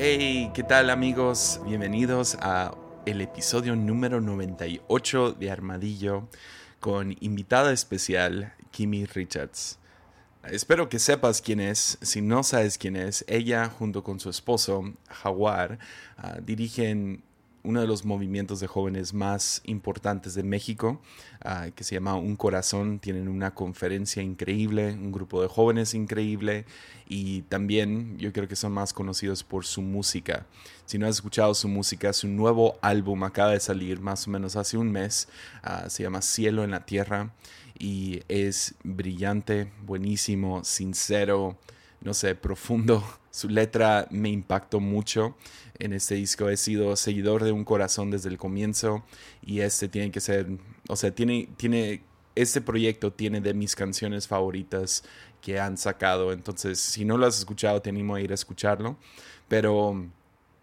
Hey, ¿qué tal amigos? Bienvenidos a el episodio número 98 de Armadillo con invitada especial Kimi Richards. Espero que sepas quién es. Si no sabes quién es, ella junto con su esposo, Jaguar, ah, dirigen uno de los movimientos de jóvenes más importantes de México, ah, que se llama Un Corazón. Tienen una conferencia increíble, un grupo de jóvenes increíble y también yo creo que son más conocidos por su música. Si no has escuchado su música, su nuevo álbum acaba de salir más o menos hace un mes, ah, se llama Cielo en la Tierra y es brillante, buenísimo, sincero, no sé, profundo. Su letra me impactó mucho en este disco. He sido seguidor de Un Corazón desde el comienzo y este tiene que ser, o sea, tiene, tiene, este proyecto tiene de mis canciones favoritas que han sacado. Entonces, si no lo has escuchado, te animo a ir a escucharlo. Pero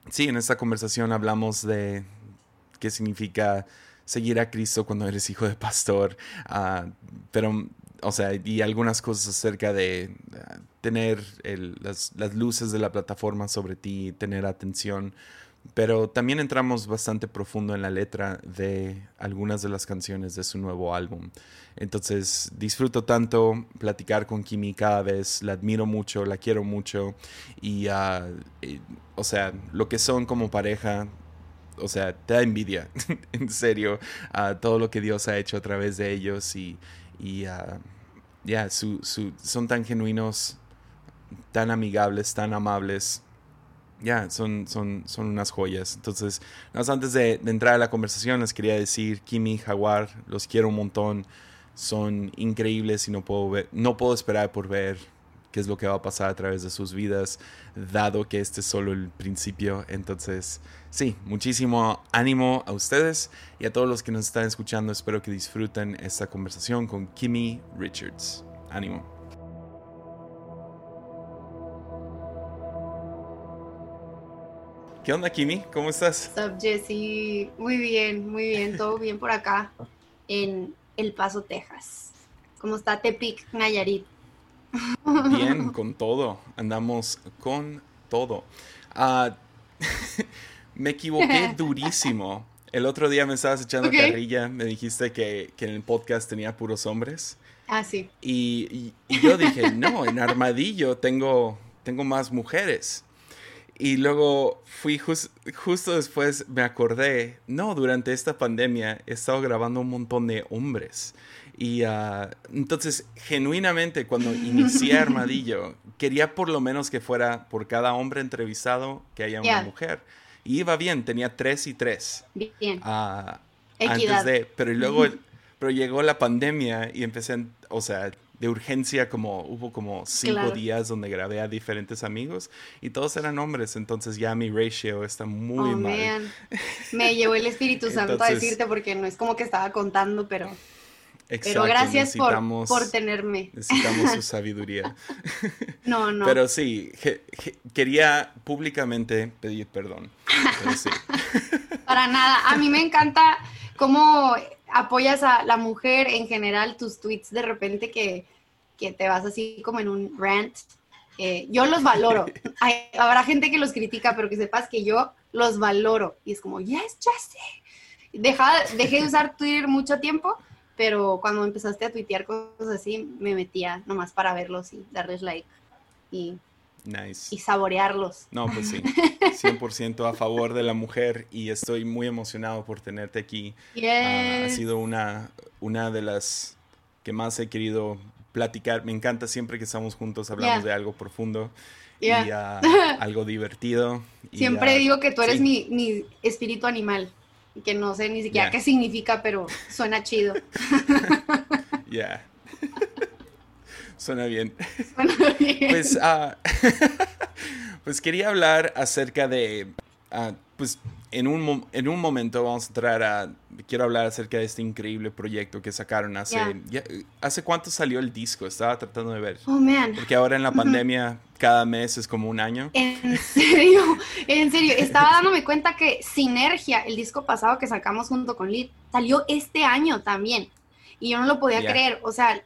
sí, en esta conversación hablamos de qué significa seguir a Cristo cuando eres hijo de pastor, uh, pero, o sea, y algunas cosas acerca de uh, tener las, luces de la plataforma sobre ti, tener atención, pero también entramos bastante profundo en la letra de algunas de las canciones de su nuevo álbum. Entonces disfruto tanto platicar con Kimi cada vez, la admiro mucho, la quiero mucho y, uh, o sea, lo que son como pareja, o sea, te da envidia, en serio, a todo lo que Dios ha hecho a través de ellos y, y ya, su, su, son tan genuinos, tan amigables, tan amables. Ya, son, son, son unas joyas. Entonces, antes de, de, entrar a la conversación, les quería decir, Kimi, Jaguar, los quiero un montón. Son increíbles y no puedo, ver, no puedo esperar por ver qué es lo que va a pasar a través de sus vidas, dado que este es solo el principio. Entonces, sí, muchísimo ánimo a ustedes y a todos los que nos están escuchando. Espero que disfruten esta conversación con Kimmy Richards. Ánimo. ¿Qué onda, Kimi? ¿Cómo estás? What's up, Jesse? Muy bien, muy bien, todo bien por acá en El Paso, Texas. ¿Cómo está Tepic, Nayarit? Bien, con todo. Andamos con todo. Uh, me equivoqué durísimo. El otro día me estabas echando okay. carrilla, me dijiste que, que, en el podcast tenía puros hombres. Ah, sí. Y, y, y yo dije, no, en Armadillo tengo, tengo más mujeres. Y luego fui just, justo después, me acordé, no, durante esta pandemia he estado grabando un montón de hombres. Y uh, entonces, genuinamente, cuando inicié Armadillo, quería por lo menos que fuera por cada hombre entrevistado que haya una yeah. mujer. Y iba bien, tenía tres y tres. Bien. Uh, antes de, pero luego, pero llegó la pandemia y empecé, o sea, de urgencia, como hubo como cinco claro. días donde grabé a diferentes amigos y todos eran hombres, entonces ya mi ratio está muy oh, mal. Man. Me llevó el Espíritu Santo entonces, a decirte porque no es como que estaba contando, pero... Exacto, Pero gracias por, por, tenerme. Necesitamos su sabiduría. No, no. Pero sí, je, je, quería públicamente pedir perdón. Pero sí. Para nada. A mí me encanta cómo apoyas a la mujer en general, tus tweets de repente que, que te vas así como en un rant. Eh, yo los valoro. Hay, habrá gente que los critica, pero que sepas que yo los valoro. Y es como, yes, Jesse. Deja, dejé de usar Twitter mucho tiempo pero cuando empezaste a tuitear cosas así, me metía nomás para verlos y darles like y, nice. y saborearlos. No, pues sí, 100% a favor de la mujer y estoy muy emocionado por tenerte aquí. Yes. Uh, ha sido una, una de las que más he querido platicar. Me encanta siempre que estamos juntos, hablamos Yeah. de algo profundo. Yeah. Y uh, algo divertido. y, Siempre uh, digo que tú eres sí. mi, mi espíritu animal que no sé ni siquiera Yeah. qué significa, pero suena chido. Ya. Suena bien. Suena bien. Pues, uh, pues quería hablar acerca de, uh, pues en un, en un momento vamos a entrar a, quiero hablar acerca de este increíble proyecto que sacaron hace, Yeah. ya, ¿hace cuánto salió el disco? Estaba tratando de ver. Oh, man. Porque ahora en la pandemia cada mes es como un año. En serio, en serio, estaba dándome cuenta que Sinergia, el disco pasado que sacamos junto con Lid, salió este año también. Y yo no lo podía Yeah. creer, o sea,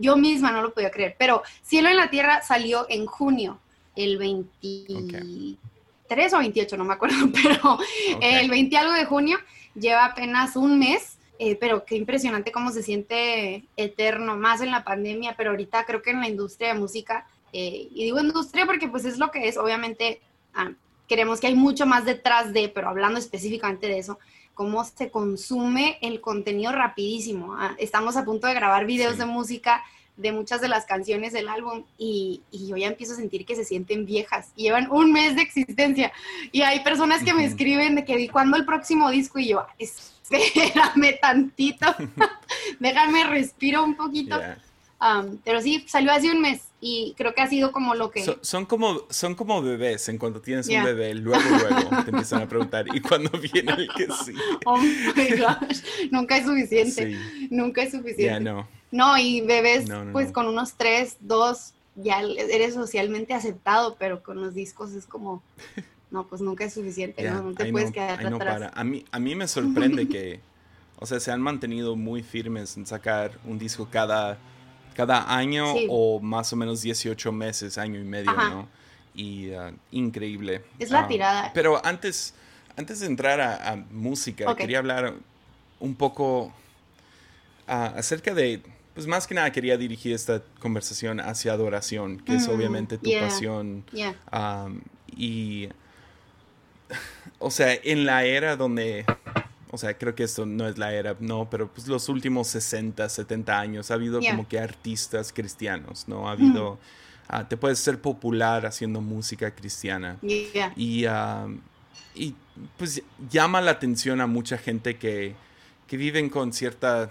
yo misma no lo podía creer. Pero Cielo en la Tierra salió en junio, el 23 23 o 28, no me acuerdo, pero el 20 algo de junio lleva apenas un mes, eh, pero qué impresionante cómo se siente eterno, más en la pandemia, pero ahorita creo que en la industria de música, eh, y digo industria porque pues es lo que es, obviamente ah, queremos que hay mucho más detrás de, pero hablando específicamente de eso, cómo se consume el contenido rapidísimo. Ah, estamos a punto de grabar videos de música de muchas de las canciones del álbum y, yo ya empiezo a sentir que se sienten viejas y llevan un mes de existencia. Y hay personas que me escriben de que cuándo el próximo disco y yo, espérame tantito, déjame respiro un poquito. Um, pero sí, salió hace un mes y creo que ha sido como lo que... son, como, son como bebés, en cuanto tienes un bebé, luego, luego te empiezan a preguntar, ¿y cuándo viene el que sí? Oh my gosh, nunca es suficiente, nunca es suficiente. Ya no. No, y bebés, pues con unos tres, dos, ya eres socialmente aceptado, pero con los discos es como, no, pues nunca es suficiente, ¿no? te puedes quedar atrás. A mí, a mí me sorprende que, o sea, se han mantenido muy firmes en sacar un disco cada, cada año o más o menos 18 meses, año y medio, ¿no? Y uh, increíble. Es la ah, tirada. Pero antes, antes de entrar a, música, quería hablar un poco ah, acerca de pues más que nada quería dirigir esta conversación hacia adoración, que es mm, obviamente tu pasión. y, o sea, en la era donde, o sea, creo que esto no es la era, no, pero pues los últimos 60, 70 años ha habido como que artistas cristianos, ¿no? Ha habido, ah, te puedes ser popular haciendo música cristiana. Y, y pues llama la atención a mucha gente que, que viven con cierta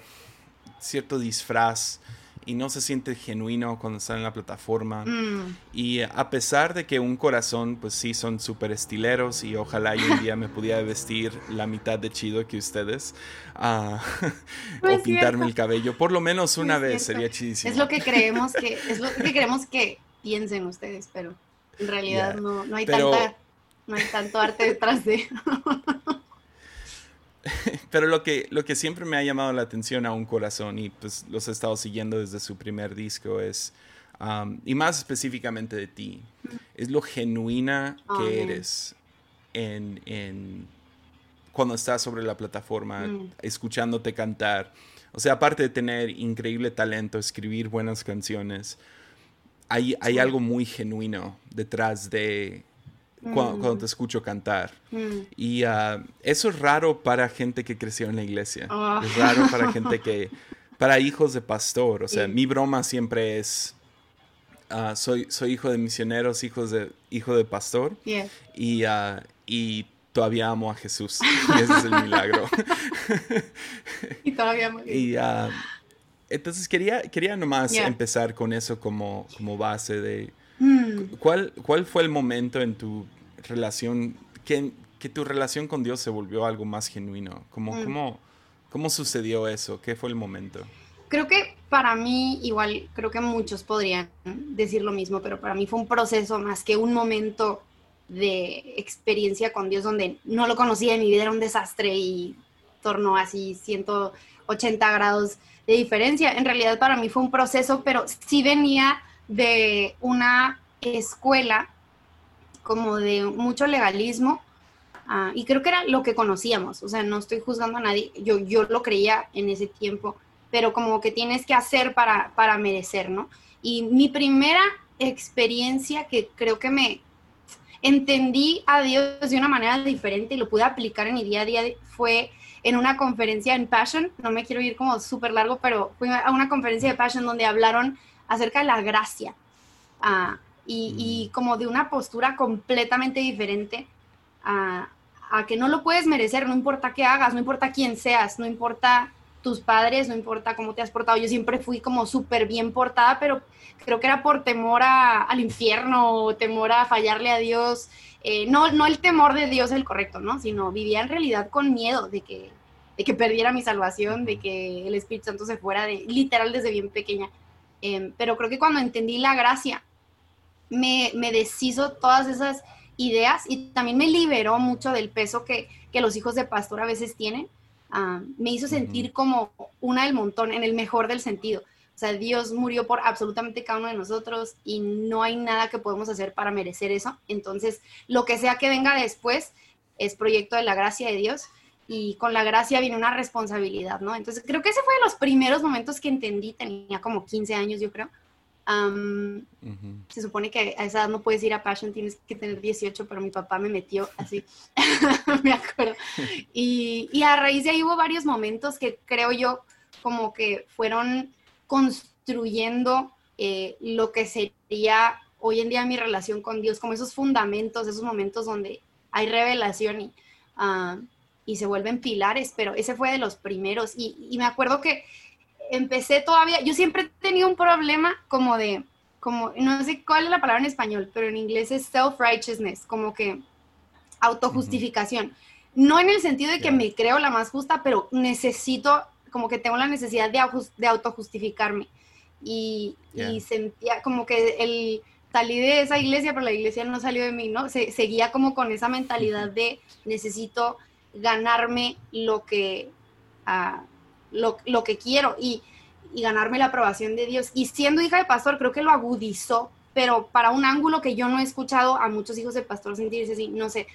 cierto disfraz y no se siente genuino cuando está en la plataforma. Mm. Y a pesar de que un corazón, pues sí, son súper estileros y ojalá un día me pudiera vestir la mitad de chido que ustedes uh, o pintarme el cabello, por lo menos una vez sería chidísimo. Es lo que creemos que, es lo que queremos que piensen ustedes, pero en realidad no, no, hay tanta, no hay tanto arte detrás de... Pero lo que, lo que siempre me ha llamado la atención a un corazón, y pues los he estado siguiendo desde su primer disco, es, um, y más específicamente de ti, es lo genuina que eres en, en, cuando estás sobre la plataforma, mm. escuchándote cantar. O sea, aparte de tener increíble talento, escribir buenas canciones, hay, hay algo muy genuino detrás de, cuando, te escucho cantar. Mm. Y uh, eso es raro para gente que creció en la iglesia. Ah. Es raro para gente que, para hijos de pastor. O sea, mi broma siempre es, uh, soy, soy hijo de misioneros, hijos de, hijo de pastor. Y, uh, y todavía amo a Jesús. Y ese es el milagro. y todavía amo a Y, entonces quería, quería nomás empezar con eso como, como base de Mm. ¿Cuál, ¿Cuál fue el momento en tu relación que, que, tu relación con Dios se volvió algo más genuino? ¿Cómo, mm. cómo, ¿Cómo sucedió eso? ¿Qué fue el momento? Creo que para mí, igual, creo que muchos podrían decir lo mismo, pero para mí fue un proceso más que un momento de experiencia con Dios donde no lo conocía, en mi vida era un desastre y tornó así 180 grados de diferencia. En realidad para mí fue un proceso, pero sí venía de una escuela como de mucho legalismo ah, y creo que era lo que conocíamos, o sea, no estoy juzgando a nadie, yo, yo lo creía en ese tiempo, pero como que tienes que hacer para, para merecer, ¿no? Y mi primera experiencia que creo que me entendí a Dios de una manera diferente y lo pude aplicar en mi día a día fue en una conferencia en Passion, no me quiero ir como súper largo, pero fui a una conferencia de Passion donde hablaron acerca de la gracia ah, y, mm. como de una postura completamente diferente a, que no lo puedes merecer, no importa qué hagas, no importa quién seas, no importa tus padres, no importa cómo te has portado. Yo siempre fui como súper bien portada, pero creo que era por temor al infierno, temor a fallarle a Dios. Eh, no, no el temor de Dios el correcto, ¿no? Sino vivía en realidad con miedo de que, de que perdiera mi salvación, de que el Espíritu Santo se fuera de, literal desde bien pequeña. Em, pero creo que cuando entendí la gracia, me, me, deshizo todas esas ideas y también me liberó mucho del peso que, que los hijos de pastor a veces tienen. Ah, me hizo sentir como una del montón, en el mejor del sentido. O sea, Dios murió por absolutamente cada uno de nosotros y no hay nada que podemos hacer para merecer eso. Entonces, lo que sea que venga después es proyecto de la gracia de Dios y con la gracia viene una responsabilidad, ¿no? Entonces, creo que ese fue de los primeros momentos que entendí, tenía como 15 años, yo creo. Se supone que a esa edad no puedes ir a Passion, tienes que tener 18, pero mi papá me metió así, me acuerdo. Y, y a raíz de ahí hubo varios momentos que creo yo como que fueron construyendo eh, lo que sería hoy en día mi relación con Dios, como esos fundamentos, esos momentos donde hay revelación y, ah, y se vuelven pilares, pero ese fue de los primeros. Y, me acuerdo que empecé todavía, yo siempre he tenido un problema como de, como, no sé cuál es la palabra en español, pero en inglés es self-righteousness, como que autojustificación. No en el sentido de que me creo la más justa, pero necesito, como que tengo la necesidad de, de autojustificarme. Y, y sentía como que el, salí de esa iglesia, pero la iglesia no salió de mí, ¿no? Se, seguía como con esa mentalidad de necesito ganarme lo que, uh, lo, lo, que quiero y, y, ganarme la aprobación de Dios. Y siendo hija de pastor, creo que lo agudizó, pero para un ángulo que yo no he escuchado a muchos hijos de pastor sentirse así, no sé.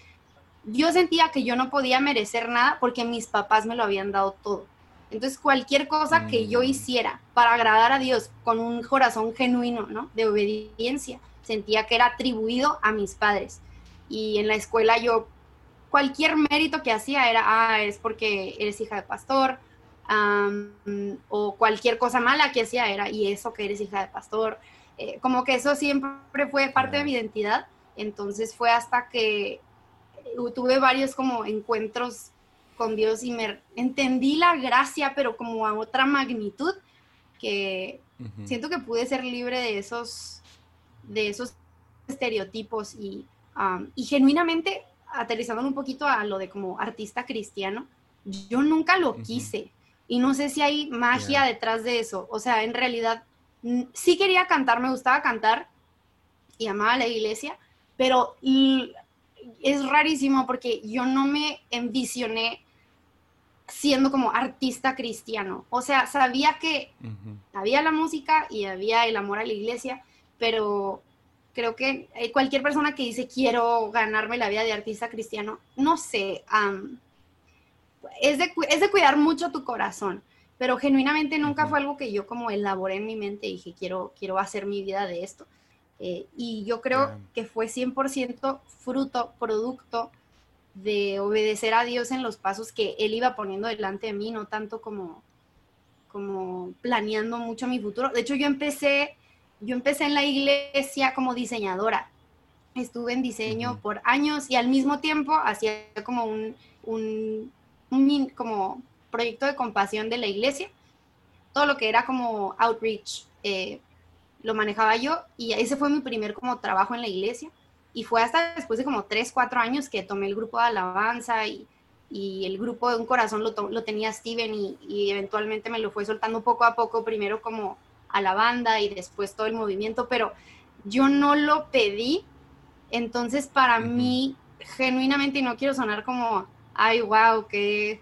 Yo sentía que yo no podía merecer nada porque mis papás me lo habían dado todo. Entonces, cualquier cosa que yo mm. hiciera para agradar a Dios con un corazón genuino, ¿no? De obediencia, sentía que era atribuido a mis padres. Y en la escuela yo, cualquier mérito que hacía era, ah, es porque eres hija de pastor, o cualquier cosa mala que hacía era, y eso que eres hija de pastor. Eh, como que eso siempre fue parte de mi identidad. Entonces fue hasta que tuve varios como encuentros con Dios y me entendí la gracia, pero como a otra magnitud, que siento que pude ser libre de esos, de esos estereotipos y, y genuinamente aterrizando un poquito a lo de como artista cristiano, yo nunca lo quise y no sé si hay magia detrás de eso. O sea, en realidad sí quería cantar, me gustaba cantar y amaba la iglesia, pero es rarísimo porque yo no me envisioné siendo como artista cristiano. O sea, sabía que había la música y había el amor a la iglesia, pero creo que eh, cualquier persona que dice quiero ganarme la vida de artista cristiano, no sé, es, de, es de cuidar mucho tu corazón, pero genuinamente nunca fue algo que yo como elaboré en mi mente y dije quiero, quiero hacer mi vida de esto. Eh, y yo creo que fue 100% fruto, producto de obedecer a Dios en los pasos que Él iba poniendo delante de mí, no tanto como, como planeando mucho mi futuro. De hecho, yo empecé, yo empecé en la iglesia como diseñadora. Estuve en diseño por años y al mismo tiempo hacía como un, un, como proyecto de compasión de la iglesia. Todo lo que era como outreach eh, lo manejaba yo y ese fue mi primer como trabajo en la iglesia. Y fue hasta después de como 3, 4 años que tomé el grupo de alabanza y, y el grupo de un corazón lo, lo tenía Steven y, y, eventualmente me lo fue soltando poco a poco, primero como a la banda y después todo el movimiento, pero yo no lo pedí. Entonces para mí, genuinamente, y no quiero sonar como, ay, wow, que...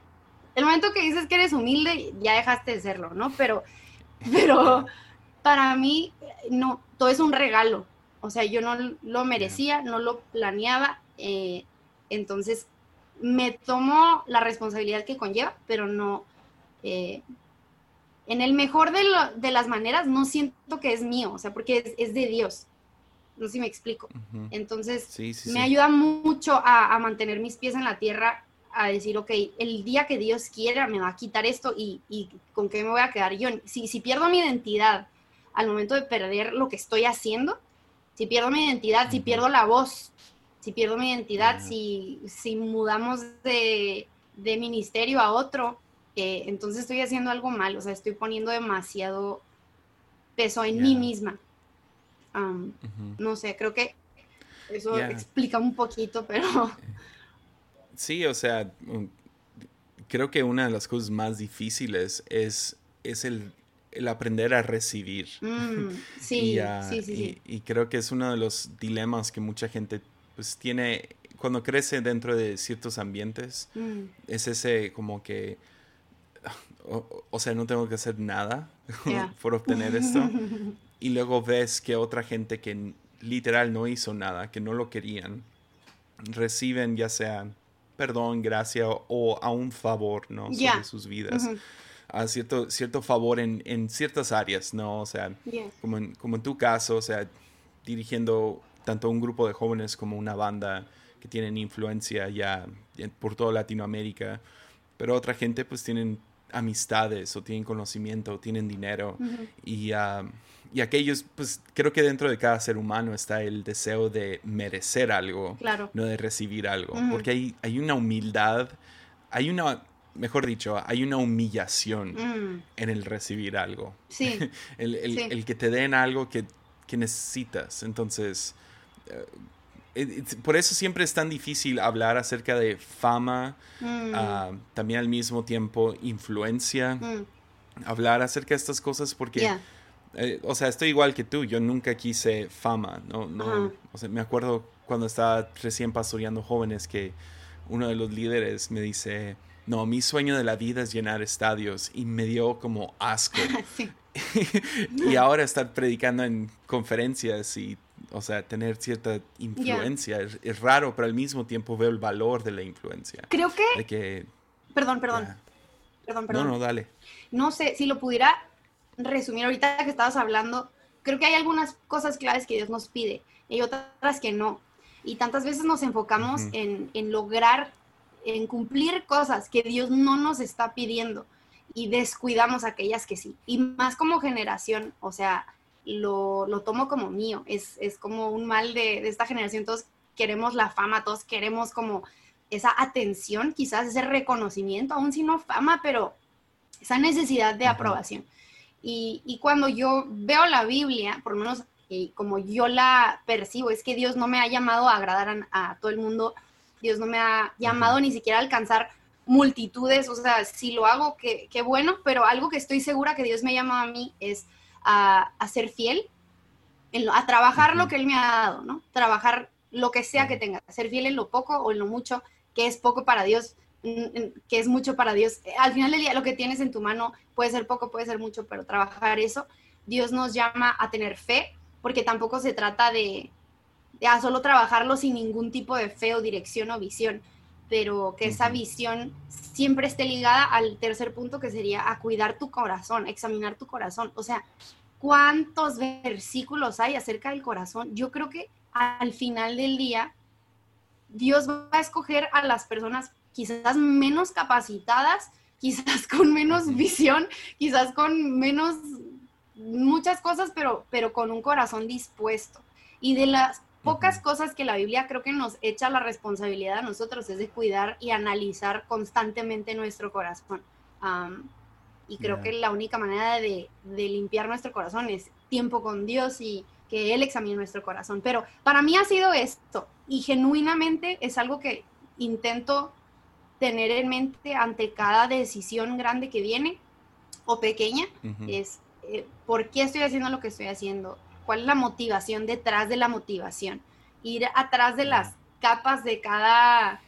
El momento que dices que eres humilde, ya dejaste de serlo, ¿no? Pero, pero para mí, no, todo es un regalo. O sea, yo no lo merecía, no lo planeaba. Eh, entonces, me tomo la responsabilidad que conlleva, pero no... Eh, en el mejor de, las maneras, no siento que es mío, o sea, porque es, de Dios. No sé si me explico. Entonces, me ayuda mucho a, mantener mis pies en la tierra, a decir, ok, el día que Dios quiera me va a quitar esto y, con qué me voy a quedar yo. Si, si pierdo mi identidad al momento de perder lo que estoy haciendo, si pierdo mi identidad, si pierdo la voz, si pierdo mi identidad, si, si mudamos de, ministerio a otro, eh, entonces estoy haciendo algo mal, o sea, estoy poniendo demasiado peso en mí misma. No sé, creo que eso explica un poquito, pero... Sí, o sea, creo que una de las cosas más difíciles es, es el el aprender a recibir. Mm, sí, sí, sí, y, creo que es uno de los dilemas que mucha gente pues tiene cuando crece dentro de ciertos ambientes. Mm. Es ese como que, o, sea, no tengo que hacer nada por obtener esto. y luego ves que otra gente que literal no hizo nada, que no lo querían, reciben ya sea perdón, gracia o, a un favor, ¿no? Sobre sus vidas. A cierto, cierto favor en, en ciertas áreas, ¿no? O sea, como, en, como en tu caso, o sea, dirigiendo tanto un grupo de jóvenes como una banda que tienen influencia ya por toda Latinoamérica, pero otra gente pues tienen amistades o tienen conocimiento o tienen dinero y, uh, y aquellos, pues creo que dentro de cada ser humano está el deseo de merecer algo, no de recibir algo, porque hay, hay una humildad, hay una, mejor dicho, hay una humillación mm. en el recibir algo. Sí. el, el, el, que te den algo que, que necesitas. Entonces, eh, por eso siempre es tan difícil hablar acerca de fama, mm. ah, también al mismo tiempo influencia, mm. hablar acerca de estas cosas porque, eh, o sea, estoy igual que tú, yo nunca quise fama, no, no, o sea, me acuerdo cuando estaba recién pastoreando jóvenes que uno de los líderes me dice, no, mi sueño de la vida es llenar estadios y me dio como asco. y ahora estar predicando en conferencias y o sea, tener cierta influencia. Es, raro, pero al mismo tiempo veo el valor de la influencia. Creo que... que perdón, perdón. Perdón, perdón. No, no, dale. No sé, si lo pudiera resumir ahorita que estabas hablando, creo que hay algunas cosas claves que Dios nos pide y otras que no. Y tantas veces nos enfocamos en, en lograr, en cumplir cosas que Dios no nos está pidiendo y descuidamos aquellas que sí. Y más como generación, o sea, lo, lo tomo como mío, es, es como un mal de, de, esta generación, todos queremos la fama, todos queremos como esa atención, quizás ese reconocimiento, aún si no fama, pero esa necesidad de aprobación. Y, y, cuando yo veo la Biblia, por lo menos eh, como yo la percibo, es que Dios no me ha llamado a agradar a, todo el mundo, Dios no me ha llamado ni siquiera a alcanzar multitudes, o sea, si lo hago, qué, qué bueno, pero algo que estoy segura que Dios me llama a mí es a, ser fiel, a trabajar lo que Él me ha dado, ¿no? Trabajar lo que sea que tenga, ser fiel en lo poco o en lo mucho, que es poco para Dios, que es mucho para Dios. Al final del día lo que tienes en tu mano puede ser poco, puede ser mucho, pero trabajar eso, Dios nos llama a tener fe, porque tampoco se trata de, de a solo trabajarlo sin ningún tipo de fe o dirección o visión, pero que esa visión siempre esté ligada al tercer punto que sería a cuidar tu corazón, examinar tu corazón. O sea, ¿cuántos versículos hay acerca del corazón? Yo creo que al final del día, Dios va a escoger a las personas quizás menos capacitadas, quizás con menos visión, quizás con menos muchas cosas, pero, pero con un corazón dispuesto. Y de las pocas cosas que la Biblia creo que nos echa la responsabilidad a nosotros es de cuidar y analizar constantemente nuestro corazón. y creo que la única manera de, limpiar nuestro corazón es tiempo con Dios y que Él examine nuestro corazón. Pero para mí ha sido esto y genuinamente es algo que intento tener en mente ante cada decisión grande que viene o pequeña, es eh, por qué estoy haciendo lo que estoy haciendo, cuál es la motivación detrás de la motivación, ir atrás de las capas de cada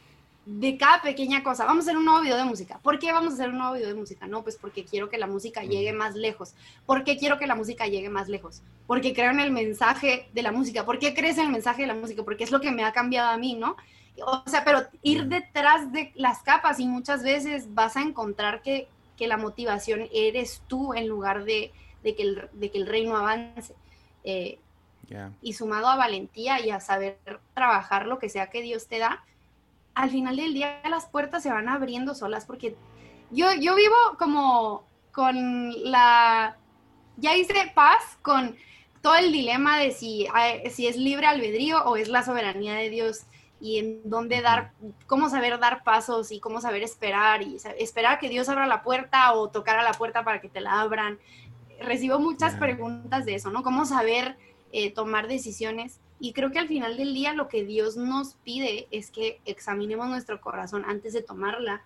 de cada pequeña cosa. Vamos a hacer un nuevo video de música. ¿Por qué vamos a hacer un nuevo video de música? No, pues porque quiero que la música llegue más lejos. ¿Por qué quiero que la música llegue más lejos? Porque creo en el mensaje de la música. ¿Por qué crees en el mensaje de la música? Porque es lo que me ha cambiado a mí, ¿no? O sea, pero ir detrás de las capas y muchas veces vas a encontrar que, que la motivación eres tú en lugar de, de, que el, de que el reino avance. Eh, y sumado a valentía y a saber trabajar lo que sea que Dios te da, al final del día las puertas se van abriendo solas porque yo, yo vivo como con la, ya hice paz con todo el dilema de si, si es libre albedrío o es la soberanía de Dios y en dónde dar, cómo saber dar pasos y cómo saber esperar y esperar que Dios abra la puerta o tocar a la puerta para que te la abran recibo muchas preguntas de eso, ¿no? ¿Cómo saber eh, tomar decisiones? Y creo que al final del día lo que Dios nos pide es que examinemos nuestro corazón antes de tomarla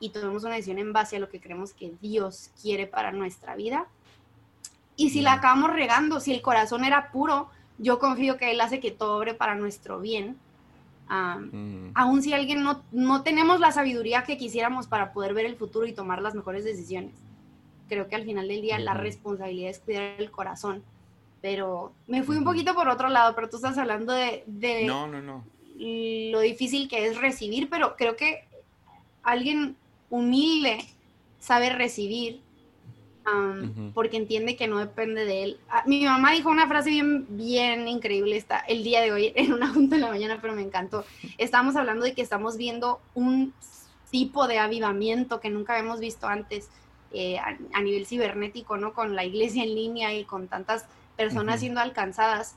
y tomemos una decisión en base a lo que creemos que Dios quiere para nuestra vida. Y si la acabamos regando, si el corazón era puro, yo confío que Él hace que todo obre para nuestro bien. Aún si alguien no, no tenemos la sabiduría que quisiéramos para poder ver el futuro y tomar las mejores decisiones creo que al final del día la responsabilidad es cuidar el corazón. Pero me fui un poquito por otro lado, pero tú estás hablando de, de no, no, no. lo difícil que es recibir, pero creo que alguien humilde sabe recibir porque entiende que no depende de él. Ah, mi mamá dijo una frase bien, bien increíble está el día de hoy en una junta de la mañana, pero me encantó. Estábamos hablando de que estamos viendo un tipo de avivamiento que nunca habíamos visto antes eh, a, nivel cibernético, ¿no? Con la iglesia en línea y con tantas personas siendo alcanzadas.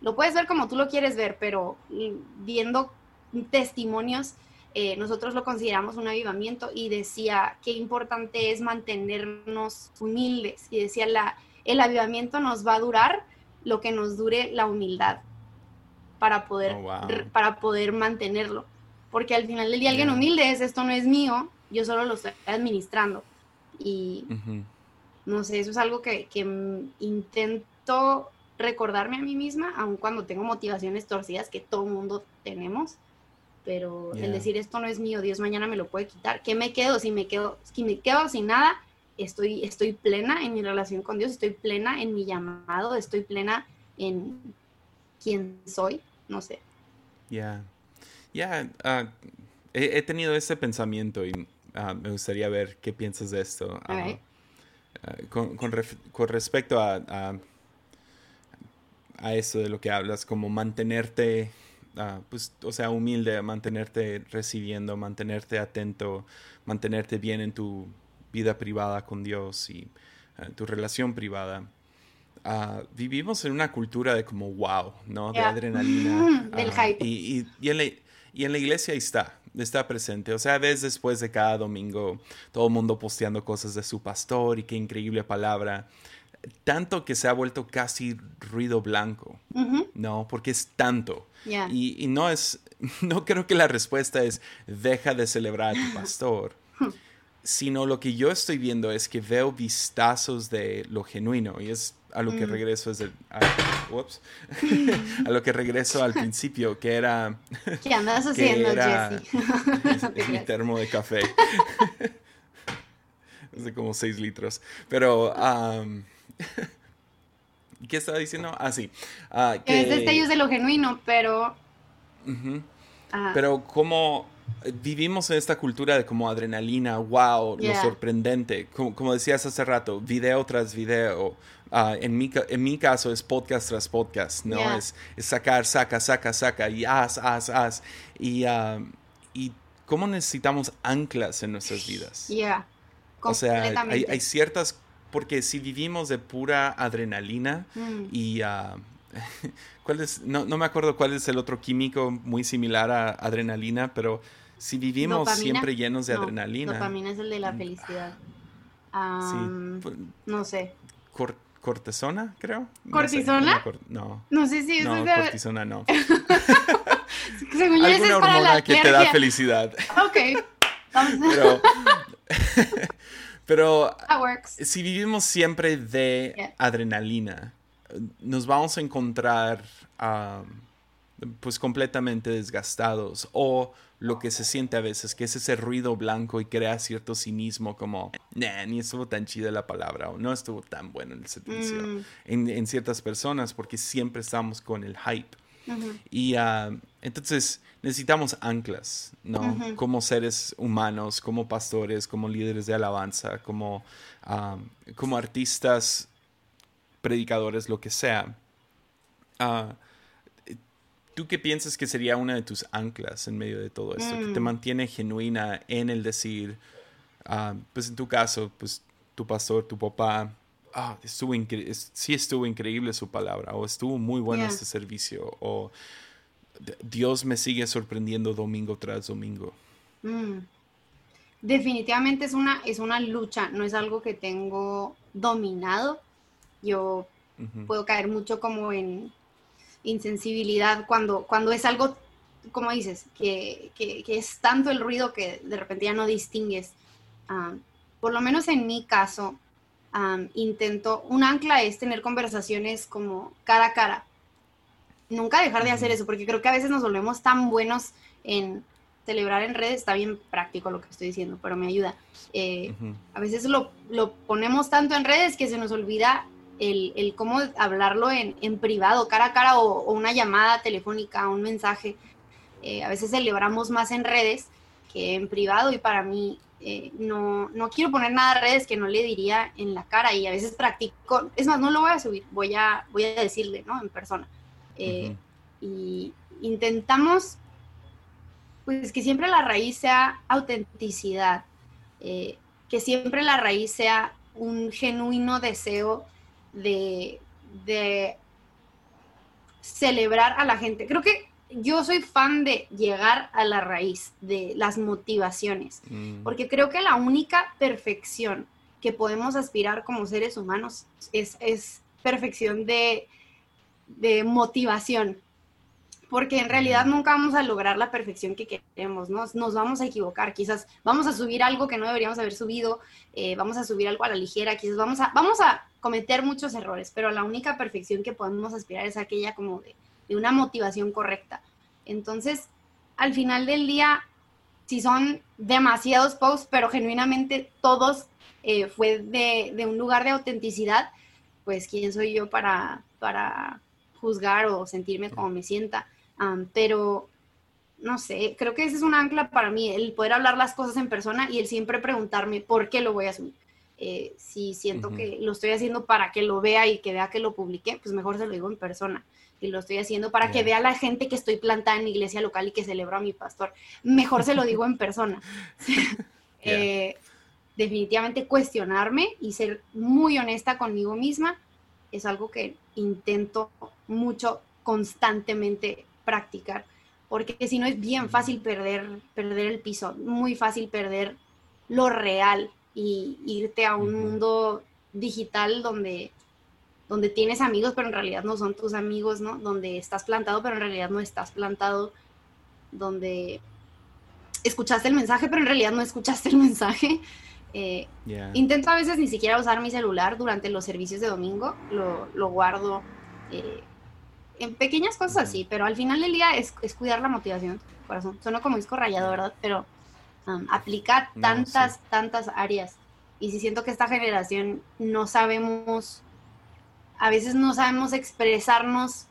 Lo puedes ver como tú lo quieres ver, pero viendo testimonios eh, nosotros lo consideramos un avivamiento y decía qué importante es mantenernos humildes y decía la, el avivamiento nos va a durar lo que nos dure la humildad para poder, oh, para poder mantenerlo. Porque al final del día alguien humilde es, esto no es mío, yo solo lo estoy administrando. Y no sé, eso es algo que, que intento recordarme a mí misma, aun cuando tengo motivaciones torcidas que todo mundo tenemos pero el decir esto no es mío, Dios mañana me lo puede quitar, ¿qué me quedo? Si me quedo, si me quedo sin nada, estoy, estoy plena en mi relación con Dios, estoy plena en mi llamado, estoy plena en quién soy, no sé. Ya, ya, ah, he, tenido ese pensamiento y ah, me gustaría ver qué piensas de esto. Ah, con, con, con, respecto a, a, a eso de lo que hablas, como mantenerte Pues, o sea, humilde, mantenerte recibiendo, mantenerte atento, mantenerte bien en tu vida privada con Dios y eh, tu relación privada. Ah, vivimos en una cultura de como wow, ¿no? De adrenalina. Del hype. Y, y, en la, y en la iglesia ahí está, está presente. O sea, ves después de cada domingo todo el mundo posteando cosas de su pastor y qué increíble palabra tanto que se ha vuelto casi ruido blanco, ¿no? Porque es tanto. Y, no es, no creo que la respuesta es deja de celebrar a tu pastor, sino lo que yo estoy viendo es que veo vistazos de lo genuino y es a lo que mm. regreso es a, a lo que regreso al principio, que era... ¿Qué andas haciendo, Jesse? Es, mi termo de café. es de como 6 litros. Pero... ¿Qué estaba diciendo? Ah, sí. Uh, que... Es destellos de lo genuino, pero... Pero como vivimos en esta cultura de como adrenalina, wow, lo sorprendente, como, decías hace rato, video tras video. Ah, en, mi, en mi caso es podcast tras podcast, ¿no? Es, sacar, saca, saca, saca y haz, haz, haz. Y, y cómo necesitamos anclas en nuestras vidas. Yeah. O sea, hay, hay, ciertas porque si vivimos de pura adrenalina mm. y... Uh, ¿cuál es? No, me acuerdo cuál es el otro químico muy similar a adrenalina, pero si vivimos siempre llenos de adrenalina. Dopamina es el de la mm. felicidad. sí. Pues, no sé. cortisona, creo. ¿Cortisona? No, no. sé si no, es cortisona no. Según Alguna hormona que te da felicidad. Ok. Pero Pero si vivimos siempre de adrenalina, nos vamos a encontrar pues completamente desgastados o lo que se siente a veces, que es ese ruido blanco y crea cierto cinismo como, nah, ni estuvo tan chida la palabra o no estuvo tan bueno el servicio mm. en, ciertas personas porque siempre estamos con el hype. Y ah, entonces necesitamos anclas, ¿no? Como seres humanos, como pastores, como líderes de alabanza, como, como artistas, predicadores, lo que sea. Ah, ¿Tú qué piensas que sería una de tus anclas en medio de todo esto? Que te mm. mantiene genuina en el decir, ah, pues en tu caso, pues tu pastor, tu papá, ah, estuvo sí estuvo increíble su palabra, o estuvo muy bueno este servicio, o Dios me sigue sorprendiendo domingo tras domingo. Mm. Definitivamente es una, es una lucha, no es algo que tengo dominado. Yo puedo caer mucho como en insensibilidad cuando, cuando es algo, como dices, que, es tanto el ruido que de repente ya no distingues. Ah, por lo menos en mi caso, intento, un ancla es tener conversaciones como cara a cara. Nunca dejar de hacer eso, porque creo que a veces nos volvemos tan buenos en, celebrar en redes está bien práctico lo que estoy diciendo, pero me ayuda. Eh, a veces lo, lo, ponemos tanto en redes que se nos olvida el, el cómo hablarlo en, en, privado, cara a cara o, una llamada telefónica, un mensaje. Eh, a veces celebramos más en redes que en privado y para mí eh, no, no quiero poner nada en redes que no le diría en la cara y a veces practico, es más, no lo voy a subir, voy a, voy a decirle, ¿no? En persona. Y intentamos pues que siempre la raíz sea autenticidad, eh, que siempre la raíz sea un genuino deseo de, celebrar a la gente. Creo que yo soy fan de llegar a la raíz de las motivaciones, mm. porque creo que la única perfección que podemos aspirar como seres humanos es, perfección de, de motivación, porque en realidad nunca vamos a lograr la perfección que queremos, ¿no? Nos vamos a equivocar, quizás vamos a subir algo que no deberíamos haber subido, eh, vamos a subir algo a la ligera, quizás vamos a, vamos a cometer muchos errores, pero la única perfección que podemos aspirar es aquella como de, una motivación correcta. Entonces, al final del día, si son demasiados posts, pero genuinamente todos eh, fue de, de, un lugar de autenticidad, pues quién soy yo para, para juzgar o sentirme como me sienta pero no sé, creo que ese es un ancla para mí, el poder hablar las cosas en persona y el siempre preguntarme por qué lo voy a subir. Eh, si siento que lo estoy haciendo para que lo vea y que vea que lo publiqué, pues mejor se lo digo en persona. Y lo estoy haciendo para que vea la gente que estoy plantada en iglesia local y que celebro a mi pastor, mejor se lo digo en persona. Eh, definitivamente cuestionarme y ser muy honesta conmigo misma es algo que intento mucho constantemente practicar, porque si no es bien fácil perder, perder el piso, muy fácil perder lo real y irte a un mundo digital donde, donde tienes amigos, pero en realidad no son tus amigos, ¿no? Donde estás plantado, pero en realidad no estás plantado, donde escuchaste el mensaje, pero en realidad no escuchaste el mensaje. Eh, intento a veces ni siquiera usar mi celular durante los servicios de domingo, lo, lo guardo eh, en pequeñas cosas así, pero al final del día es, cuidar la motivación, corazón. Suena como disco rayado, ¿verdad? Pero um, aplica tantas, tantas áreas. Y si siento que esta generación no sabemos, a veces no sabemos expresarnos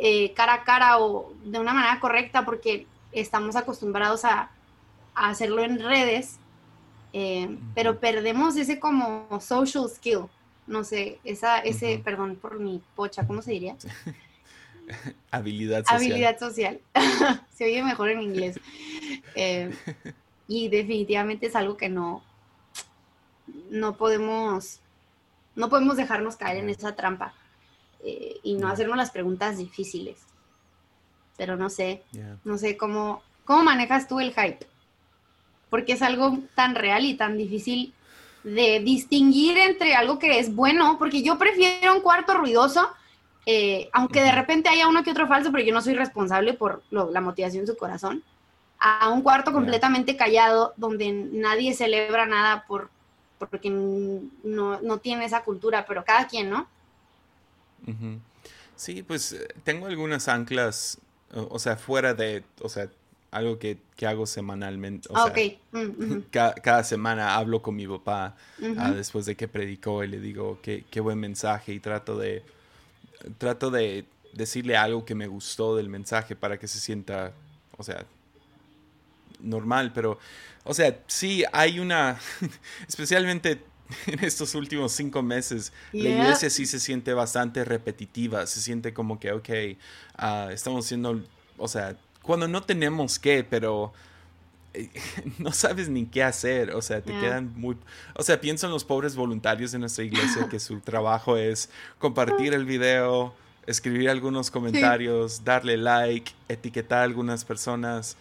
eh, cara a cara o de una manera correcta porque estamos acostumbrados a, hacerlo en redes, eh, pero perdemos ese como social skill, no sé, esa, ese, perdón por mi pocha, ¿cómo se diría? Habilidad social. Habilidad social. Se oye mejor en inglés. Eh, y definitivamente es algo que no, no podemos, no podemos dejarnos caer en esa trampa eh, y no hacernos las preguntas difíciles. Pero no sé, no sé cómo, cómo manejas tú el hype. Porque es algo tan real y tan difícil de distinguir entre algo que es bueno, porque yo prefiero un cuarto ruidoso eh, aunque de repente haya uno que otro falso, pero yo no soy responsable por la motivación de su corazón, a un cuarto completamente callado donde nadie celebra nada por, porque no, no tiene esa cultura, pero cada quien, ¿no? Sí, pues eh, tengo algunas anclas, o, sea, fuera de, o sea, algo que, hago semanalmente. O ah, sea, mm, cada, semana hablo con mi papá ah, después de que predicó y le digo qué, qué buen mensaje y trato de trato de decirle algo que me gustó del mensaje para que se sienta, o sea, normal, pero, o sea, sí hay una, especialmente en estos últimos cinco meses, la iglesia sí se siente bastante repetitiva, se siente como que, ok, ah, estamos haciendo, o sea, cuando no tenemos que, pero no sabes ni qué hacer, o sea, te quedan muy... O sea, pienso en los pobres voluntarios de nuestra iglesia que su trabajo es compartir el video, escribir algunos comentarios, darle like, etiquetar a algunas personas.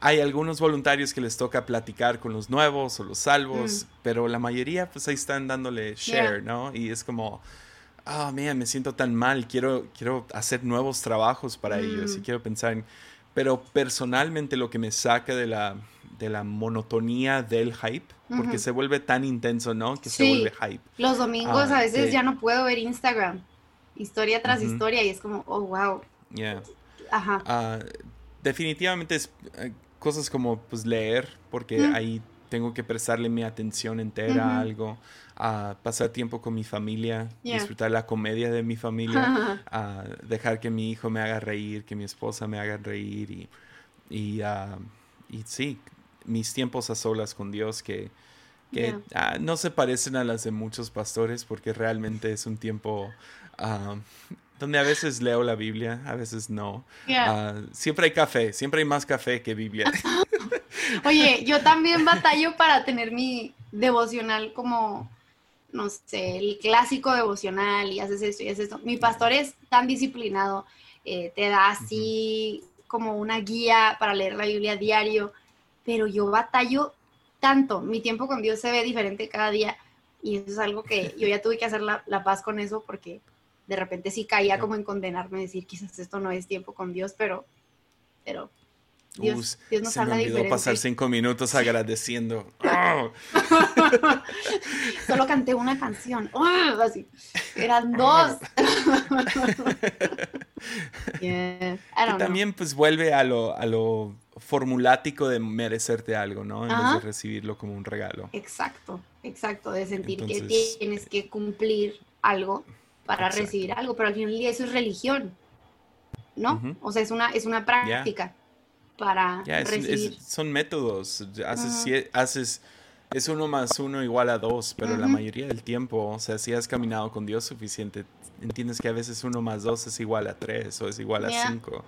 Hay algunos voluntarios que les toca platicar con los nuevos o los salvos, mm. pero la mayoría pues ahí están dándole share, ¿no? Y es como, ah, oh, mira, me siento tan mal, quiero, quiero hacer nuevos trabajos para ellos y mm. quiero pensar en pero personalmente lo que me saca de la, de la monotonía del hype, porque se vuelve tan intenso, ¿no? Que se vuelve hype. Los domingos ah, a veces ya no puedo ver Instagram, historia tras historia, y es como, oh, wow. Yeah. Ajá. Ah, definitivamente es, eh, cosas como pues leer, porque ahí tengo que prestarle mi atención entera a algo, a pasar tiempo con mi familia, disfrutar la comedia de mi familia, a dejar que mi hijo me haga reír, que mi esposa me haga reír y, y, ah, y sí, mis tiempos a solas con Dios que, que ah, no se parecen a las de muchos pastores porque realmente es un tiempo donde a veces leo la Biblia, a veces no. Ah, siempre hay café, siempre hay más café que Biblia. Oye, yo también batallo para tener mi devocional como, no sé, el clásico devocional y haces esto y haces esto. Mi pastor es tan disciplinado, eh, te da así como una guía para leer la Biblia diario, pero yo batallo tanto, mi tiempo con Dios se ve diferente cada día y eso es algo que yo ya tuve que hacer la, paz con eso porque de repente sí caía como en condenarme, decir quizás esto no es tiempo con Dios, pero, pero Dios, Dios nos se habla me olvidó pasar cinco minutos agradeciendo. ¡Oh! Solo canté una canción. ¡Oh! Así. Eran dos. y también pues vuelve a lo, a lo formulático de merecerte algo, ¿no? En vez de recibirlo como un regalo. Exacto, exacto, de sentir que tienes que cumplir algo para recibir algo, pero al final del día eso es religión, ¿no? O sea, es una, es una práctica para recibir. son métodos, haces, haces, es uno más uno igual a dos, pero la mayoría del tiempo, o sea, si has caminado con Dios suficiente, entiendes que a veces uno más dos es igual a tres o es igual a cinco.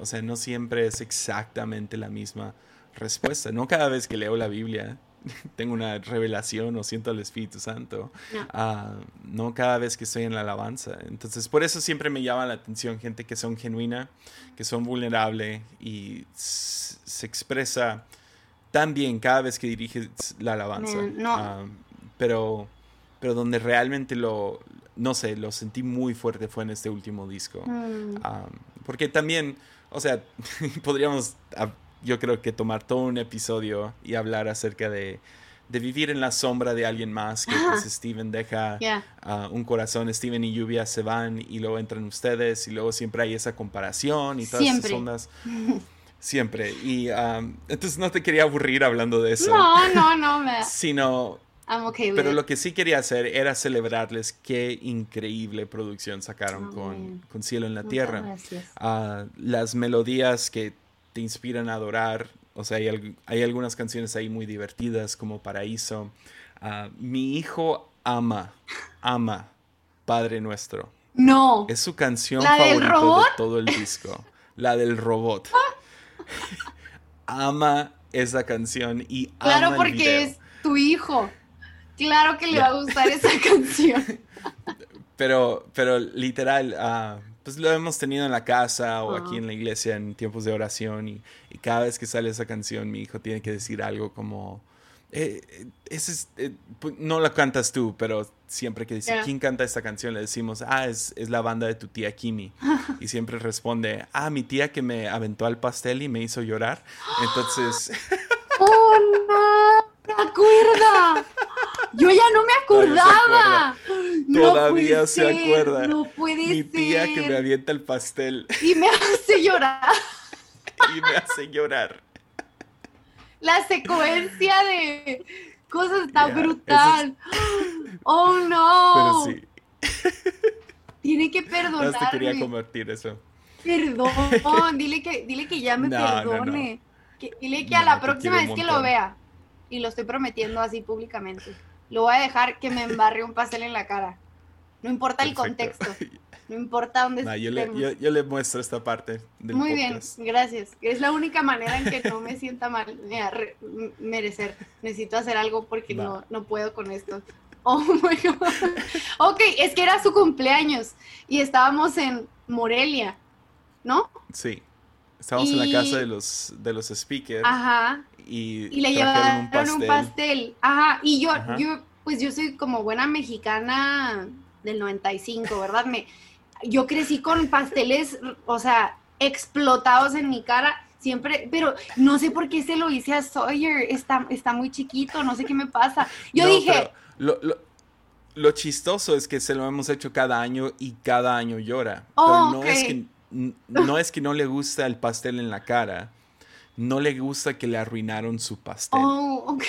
O sea, no siempre es exactamente la misma respuesta. No cada vez que leo la Biblia tengo una revelación o siento al Espíritu Santo. Ah, no. cada vez que estoy en la alabanza. Entonces, por eso siempre me llama la atención gente que son genuina, que son vulnerable y se expresa tan bien cada vez que diriges la alabanza. Ah, pero, pero donde realmente lo, no sé, lo sentí muy fuerte fue en este último disco. Mm. porque también, o sea, podríamos, yo creo que tomar todo un episodio y hablar acerca de, de vivir en la sombra de alguien más, que pues Steven deja ah, un corazón, Steven y Lluvia se van y luego entran ustedes y luego siempre hay esa comparación y todas esas ondas. Siempre. Y entonces no te quería aburrir hablando de eso. No, no, no. Me... Sino pero lo que sí quería hacer era celebrarles qué increíble producción sacaron con, con, Cielo en la Tierra. Uh, las melodías que te inspiran a adorar, o sea, hay, hay algunas canciones ahí muy divertidas como Paraíso. Uh, mi hijo ama, ama Padre Nuestro. No. Es su canción favorita de todo el disco. La del robot. ama esa canción y claro, ama porque es tu hijo. Claro que le va a gustar esa canción. Pero, pero literal, uh, pues lo hemos tenido en la casa o aquí en la iglesia en tiempos de oración y, cada vez que sale esa canción mi hijo tiene que decir algo como, eh, eh ese es, eh, pues, no la cantas tú, pero siempre que dice, ¿quién canta esta canción? Le decimos, ah, es, es la banda de tu tía Kimi. y siempre responde, ah, mi tía que me aventó al pastel y me hizo llorar. Entonces... ¡Oh, no! ¿Te acuerdas? Yo ya no me acordaba. Todavía se, acuerda. No puede Mi tía que me avienta el pastel. Y me hace llorar. y me hace llorar. La secuencia de cosas está brutal. Oh no. Pero sí. Tiene que perdonarme. No te quería convertir eso. Perdón, dile que, dile que ya me perdone. dile que a la próxima vez que lo vea. Y lo estoy prometiendo así públicamente lo voy a dejar que me embarre un pastel en la cara. No importa el contexto. No importa dónde yo, le, yo, le, muestro esta parte del Muy bien, gracias. Es la única manera en que no me sienta mal merecer. Necesito hacer algo porque no, no puedo con esto. Oh my God. Ok, es que era su cumpleaños y estábamos en Morelia, ¿no? Sí. Estábamos en la casa de los, de los speakers. Ajá y, le llevaron un pastel. Ajá, y yo, yo, pues yo soy como buena mexicana del 95, ¿verdad? Me, yo crecí con pasteles, o sea, explotados en mi cara, siempre, pero no sé por qué se lo hice a Sawyer, está, está muy chiquito, no sé qué me pasa. Yo dije... Lo, lo, chistoso es que se lo hemos hecho cada año y cada año llora. pero oh, no, es que, no es que no le gusta el pastel en la cara no le gusta que le arruinaron su pastel. Oh, ok.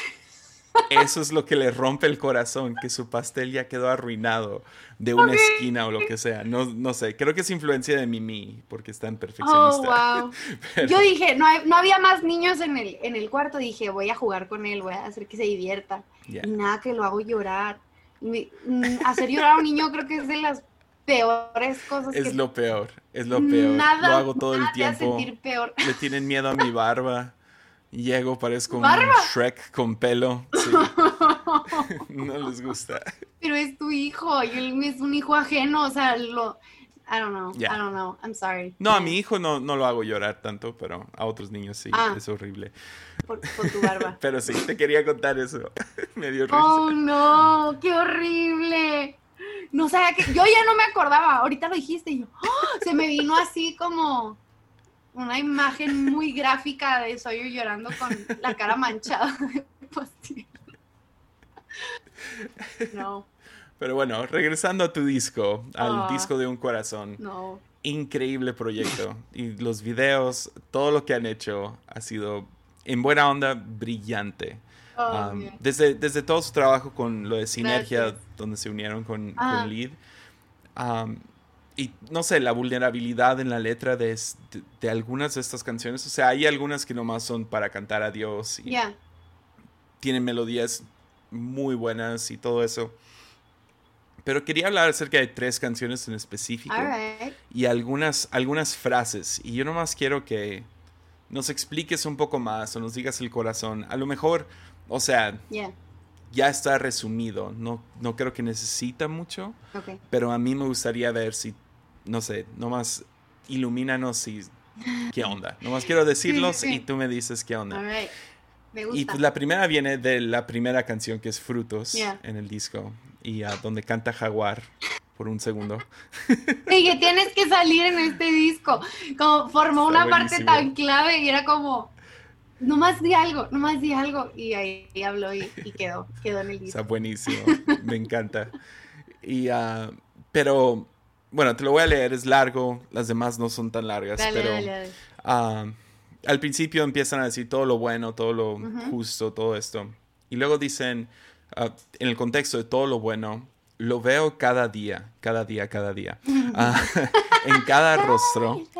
Eso es lo que le rompe el corazón, que su pastel ya quedó arruinado de una esquina o lo que sea. No, no sé, creo que es influencia de Mimi, porque es tan Oh, perfeccionista. wow. Pero- Yo dije, no, no había más niños en el, en el cuarto. Dije, voy a jugar con él, voy a hacer que se divierta. Y nada, que lo hago llorar. Me- mm, hacer llorar a un niño creo que es de las peores cosas que Es lo peor, es lo peor. nada, lo hago todo el nada tiempo. sentir peor. Le tienen miedo a mi barba. Llego, parezco un ¿Barba? Shrek con pelo. Sí. no les gusta. Pero es tu hijo, y él es un hijo ajeno, o sea, lo... I don't know. I don't know, I'm sorry. No, a mi hijo no, no lo hago llorar tanto, pero a otros niños sí, Ah. es horrible. Por, por tu barba. Pero sí, te quería contar eso. Me dio risa. Oh, no, qué horrible. No sabía que, yo ya no me acordaba, ahorita lo dijiste y yo, ¡ah! se me vino así como una imagen muy gráfica de Sawyer llorando con la cara manchada de. No, Pero bueno, regresando a tu disco, al Ah. disco de un corazón. no. Increíble proyecto. Y los videos, todo lo que han hecho ha sido, en buena onda, brillante. Oh, Um, desde, desde todo su trabajo con lo de Sinergia, Gracias. donde se unieron con, Ah. con Lead. um, y no sé, la vulnerabilidad en la letra de, de, de algunas de estas canciones. O sea, hay algunas que nomás son para cantar a Dios y Yeah. tienen melodías muy buenas y todo eso. Pero quería hablar acerca de tres canciones en específico right. y algunas, algunas frases. Y yo nomás quiero que nos expliques un poco más o nos digas el corazón. A lo mejor, o sea, Yeah. ya está resumido. No, no creo que necesita mucho, Okay. pero a mí me gustaría ver si, no sé, nomás ilumínanos y qué onda. Nomás quiero decirlos sí. y tú me dices qué onda. All right. Me gusta. Y pues la primera viene de la primera canción que es Frutos Yeah. en el disco y ah, donde canta Jaguar por un segundo. Dije, tienes que salir en este disco. Como formó Está una parte tan clave y era como, nomás di algo, nomás di algo. Y ahí habló y, y quedó, quedó en el disco. Está buenísimo, me encanta. Y, ah, pero, bueno, te lo voy a leer, es largo, las demás no son tan largas, Dale, pero dale, dale. ah, al principio empiezan a decir todo lo bueno, todo lo Ujú. justo, todo esto. Y luego dicen, ah, en el contexto de todo lo bueno, lo veo cada día, cada día, cada día. Ah, en cada rostro.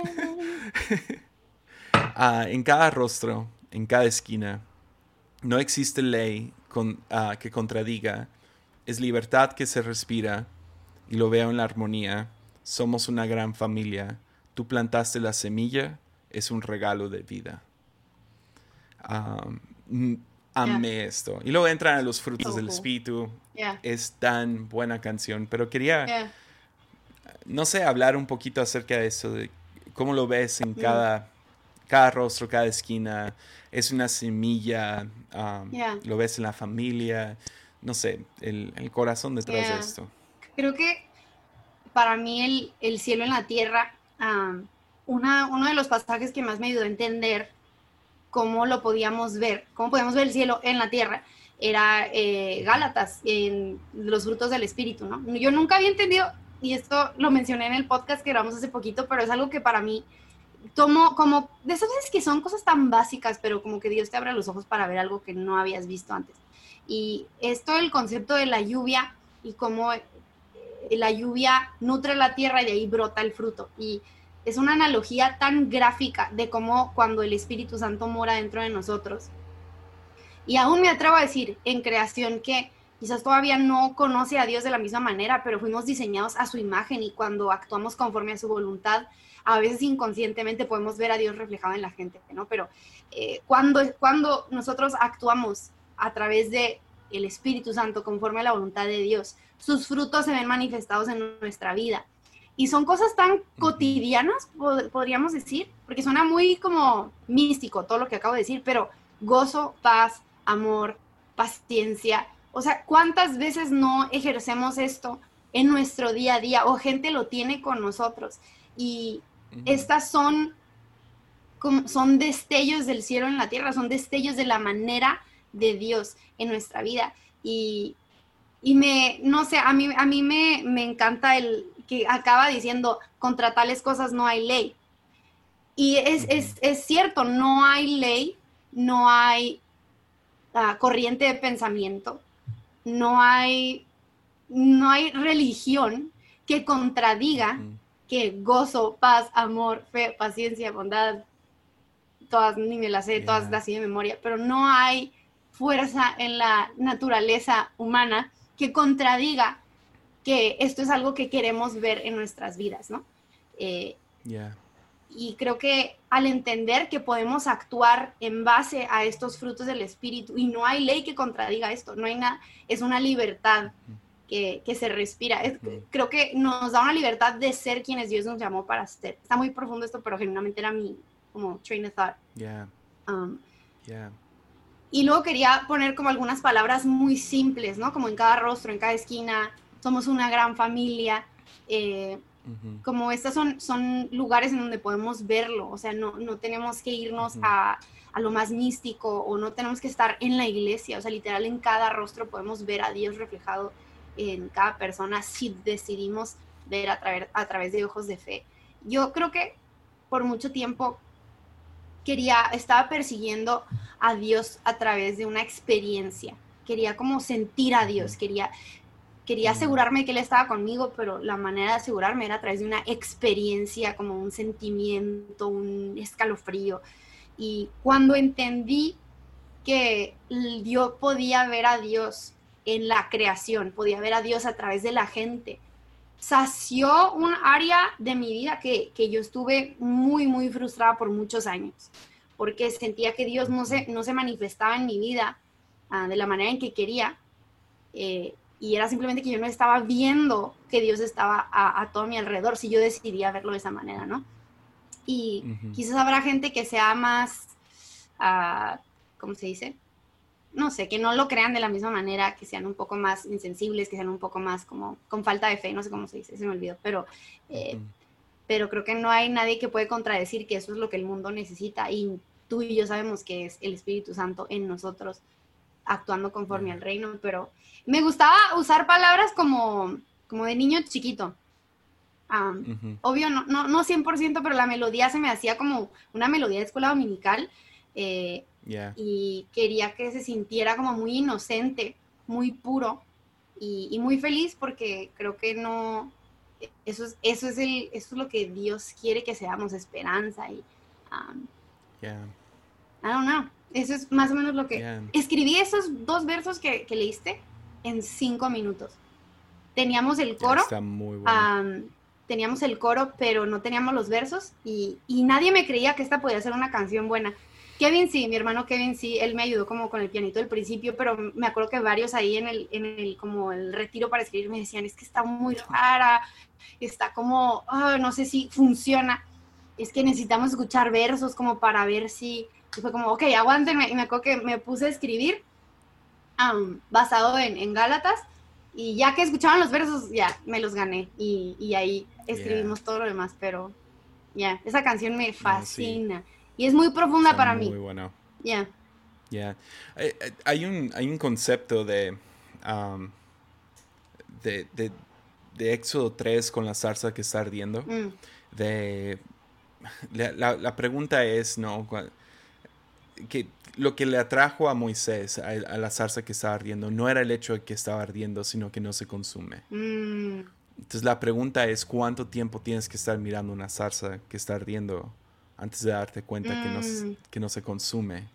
En cada rostro, en cada esquina, no existe ley con- que contradiga. Es libertad que se respira y lo veo en la armonía. Somos una gran familia. Tú plantaste la semilla, es un regalo de vida. Mm, amé esto. Y luego entran a los frutos del espíritu. Yeah, Es tan buena canción, pero quería yeah. no sé, hablar un poquito acerca de eso, de cómo lo ves Mm. en cada, cada rostro, cada esquina. Es una semilla, um, Yeah. lo ves en la familia, no sé, el, el corazón detrás Yeah. de esto. Creo que para mí el, el cielo en la tierra, una, uno de los pasajes que más me ayudó a entender cómo lo podíamos ver, cómo podíamos ver el cielo en la tierra, era eh, Gálatas, en los frutos del Espíritu, ¿no? Yo nunca había entendido, y esto lo mencioné en el podcast que grabamos hace poquito, pero es algo que para mí tomo como, de esas veces que son cosas tan básicas, pero como que Dios te abre los ojos para ver algo que no habías visto antes. Y esto, el concepto de la lluvia y cómo la lluvia nutre la tierra y ahí brota el fruto. Y es una analogía tan gráfica de cómo cuando el Espíritu Santo mora dentro de nosotros. Y aún me atrevo a decir en creación que quizás todavía no conoce a Dios de la misma manera, pero fuimos diseñados a su imagen y cuando actuamos conforme a su voluntad, a veces inconscientemente podemos ver a Dios reflejado en la gente, ¿no? Pero eh, cuando, cuando nosotros actuamos a través de el Espíritu Santo conforme a la voluntad de Dios, sus frutos se ven manifestados en nuestra vida. Y son cosas tan cotidianas, pod- podríamos decir, porque suena muy como místico todo lo que acabo de decir, pero gozo, paz, amor, paciencia. O sea, ¿cuántas veces no ejercemos esto en nuestro día a día o gente lo tiene con nosotros? Y estas son, como- son destellos del cielo en la tierra, son destellos de la manera de Dios en nuestra vida. Y, y me, no sé, a mí, a mí me, me encanta el que acaba diciendo, contra tales cosas no hay ley. Y es, es, es, cierto, no hay ley, no hay uh, corriente de pensamiento, no hay, no hay religión que contradiga que gozo, paz, amor, fe, paciencia, bondad, todas, ni me las sé, todas así de memoria, pero no hay fuerza en la naturaleza humana que contradiga que esto es algo que queremos ver en nuestras vidas, ¿no? Eh, y creo que al entender que podemos actuar en base a estos frutos del Espíritu, y no hay ley que contradiga esto, no hay nada, es una libertad que, que se respira. creo que nos da una libertad de ser quienes Dios nos llamó para ser. Está muy profundo esto, pero genuinamente era mi como train of thought. Yeah. Um, Y luego quería poner como algunas palabras muy simples, ¿no? Como en cada rostro, en cada esquina, somos una gran familia. Eh, como estas son, son lugares en donde podemos verlo, o sea, no, no tenemos que irnos a, a, lo más místico o no tenemos que estar en la iglesia, o sea, literal en cada rostro podemos ver a Dios reflejado en cada persona si decidimos ver a, través, a través de ojos de fe. Yo creo que por mucho tiempo quería, estaba persiguiendo a Dios a través de una experiencia, quería como sentir a Dios, quería quería asegurarme que él estaba conmigo, pero la manera de asegurarme era a través de una experiencia, como un sentimiento, un escalofrío. Y cuando entendí que yo podía ver a Dios en la creación, podía ver a Dios a través de la gente, sació un área de mi vida que, yo estuve muy, muy frustrada por muchos años, porque sentía que Dios no se, no se manifestaba en mi vida ah, de la manera en que quería. Eh, y era simplemente que yo no estaba viendo que Dios estaba a, todo mi alrededor, si yo decidía verlo de esa manera, ¿no? Y quizás habrá gente que sea más, uh, ¿cómo se dice? No sé, que no lo crean de la misma manera, que sean un poco más insensibles, que sean un poco más como con falta de fe, no sé cómo se dice, se me olvidó, pero, eh, pero creo que no hay nadie que puede contradecir que eso es lo que el mundo necesita y tú y yo sabemos que es el Espíritu Santo en nosotros actuando conforme al reino, pero me gustaba usar palabras como, como de niño chiquito. Obvio, no, no, no 100%, pero la melodía se me hacía como una melodía de escuela dominical. Eh, y quería que se sintiera como muy inocente, muy puro y, muy feliz porque creo que no, eso es, eso es, el, eso es lo que Dios quiere que seamos, esperanza y... Um, I don't know. Eso es más o menos lo que... Escribí esos dos versos que, leíste en cinco minutos. Teníamos el coro. Está muy bueno. teníamos el coro, pero no teníamos los versos y, nadie me creía que esta podía ser una canción buena. Kevin sí, mi hermano Kevin sí, él me ayudó como con el pianito del principio, pero me acuerdo que varios ahí en el, en el como el retiro para escribir me decían, es que está muy rara, está como, ah, no sé si funciona, es que necesitamos escuchar versos como para ver si, y fue como, ok, aguántenme. Y me acuerdo que me puse a escribir basado en, en, Gálatas. Y ya que escuchaban los versos, ya me los gané. Y, y ahí escribimos todo lo demás. Pero ya, esa canción me fascina. Y es muy profunda para mí. Muy bueno. Ya. Ya. Eh, eh, hay, un, hay un concepto de, de, de, de, Éxodo 3 con la zarza que está ardiendo. Mm. De. La, la, pregunta es, ¿no? que lo que le atrajo a Moisés a, la zarza que estaba ardiendo no era el hecho de que estaba ardiendo, sino que no se consume. Mm. Entonces la pregunta es cuánto tiempo tienes que estar mirando una zarza que está ardiendo antes de darte cuenta que, no, mm. que no se consume.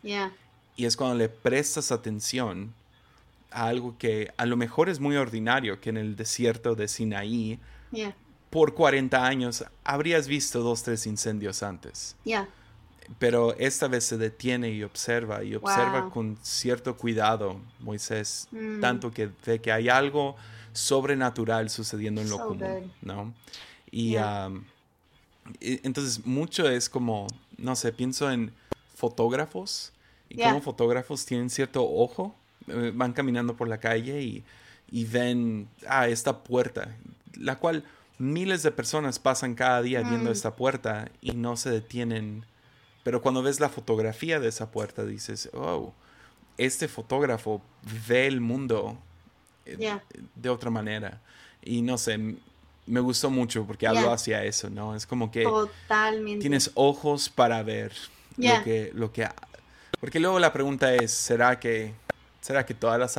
Y es cuando le prestas atención a algo que a lo mejor es muy ordinario, que en el desierto de Sinaí, por 40 años, habrías visto dos, tres incendios antes pero esta vez se detiene y observa, y observa con cierto cuidado Moisés, mm. tanto que ve que hay algo sobrenatural sucediendo en lo común, ¿no? Y entonces mucho es como, no sé, pienso en fotógrafos, y como fotógrafos tienen cierto ojo, eh, van caminando por la calle y, y ven, ah, esta puerta, la cual miles de personas pasan cada día viendo mm. esta puerta y no se detienen pero cuando ves la fotografía de esa puerta dices, oh, este fotógrafo ve el mundo eh, de otra manera. Y no sé, me gustó mucho porque habló hacia eso, ¿no? Es como que Totalmente. tienes ojos para ver lo que lo que porque luego la pregunta es, ¿será que será que todas las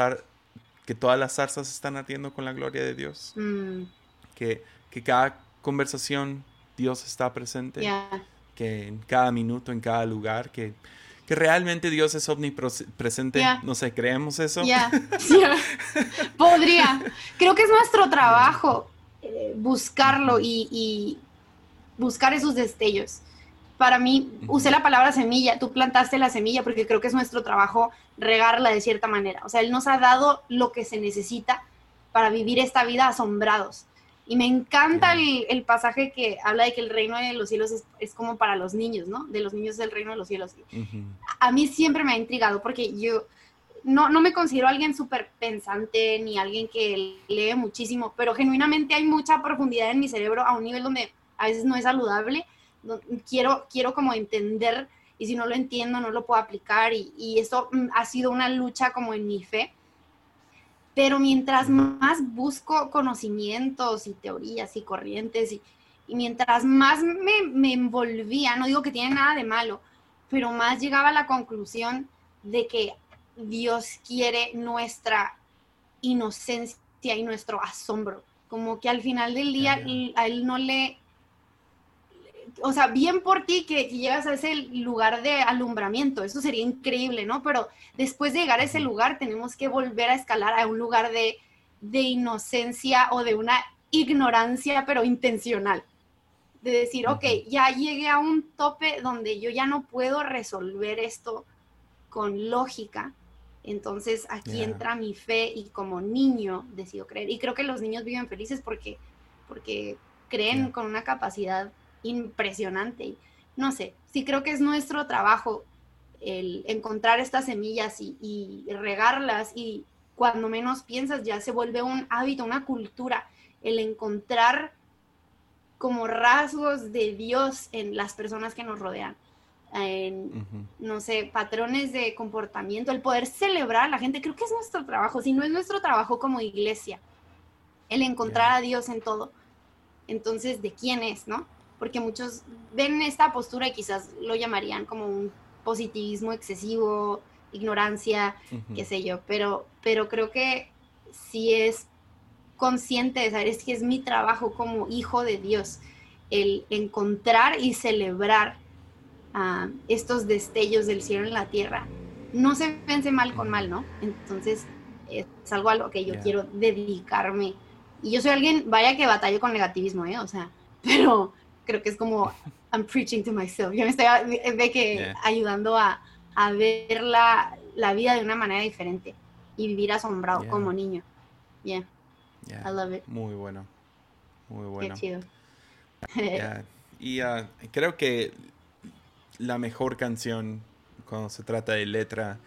que todas las zarzas están ardiendo con la gloria de Dios? Mm. Que, que cada conversación Dios está presente, que en cada minuto, en cada lugar, que, que realmente Dios es omnipresente. No sé, ¿creemos eso? Ya, Podría. Creo que es nuestro trabajo eh, buscarlo y, buscar esos destellos. Para mí, usé la palabra semilla, tú plantaste la semilla porque creo que es nuestro trabajo regarla de cierta manera. O sea, Él nos ha dado lo que se necesita para vivir esta vida asombrados. Y me encanta el, pasaje que habla de que el reino de los cielos es, como para los niños, ¿no? De los niños del reino de los cielos. A mí siempre me ha intrigado porque yo no, no me considero alguien súper pensante ni alguien que lee muchísimo, pero genuinamente hay mucha profundidad en mi cerebro a un nivel donde a veces no es saludable. Quiero, quiero como entender y si no lo entiendo no lo puedo aplicar y, y esto mm, ha sido una lucha como en mi fe pero mientras más busco conocimientos y teorías y corrientes y, mientras más me, envolvía, no digo que tiene nada de malo, pero más llegaba a la conclusión de que Dios quiere nuestra inocencia y nuestro asombro. Como que al final del día a él no le o sea, bien por ti que, llegas a ese lugar de alumbramiento, eso sería increíble, ¿no? Pero después de llegar a ese lugar tenemos que volver a escalar a un lugar de, inocencia o de una ignorancia, pero intencional. De decir, ok, ya llegué a un tope donde yo ya no puedo resolver esto con lógica. Entonces aquí entra mi fe y como niño decido creer. Y creo que los niños viven felices porque, porque creen con una capacidad impresionante. No sé, sí creo que es nuestro trabajo el encontrar estas semillas y, regarlas y cuando menos piensas ya se vuelve un hábito, una cultura, el encontrar como rasgos de Dios en las personas que nos rodean, en, no sé, patrones de comportamiento, el poder celebrar a la gente, creo que es nuestro trabajo, si no es nuestro trabajo como iglesia, el encontrar a Dios en todo. Entonces, ¿de quién es, no? porque muchos ven esta postura y quizás lo llamarían como un positivismo excesivo, ignorancia, qué sé yo, pero, pero creo que si es consciente de saber, es que es mi trabajo como hijo de Dios, el encontrar y celebrar ah, estos destellos del cielo en la tierra. No se pense mal con mal, ¿no? Entonces es algo a lo que yo quiero dedicarme. Y yo soy alguien, vaya que batallo con negativismo, ¿eh? O sea, pero creo que es como I'm preaching to myself. Yo me estoy de que ayudando a, a ver la, la, vida de una manera diferente y vivir asombrado como niño. Yeah. I love it. Muy bueno. Muy bueno. Qué chido. Y uh, creo que la mejor canción cuando se trata de letra,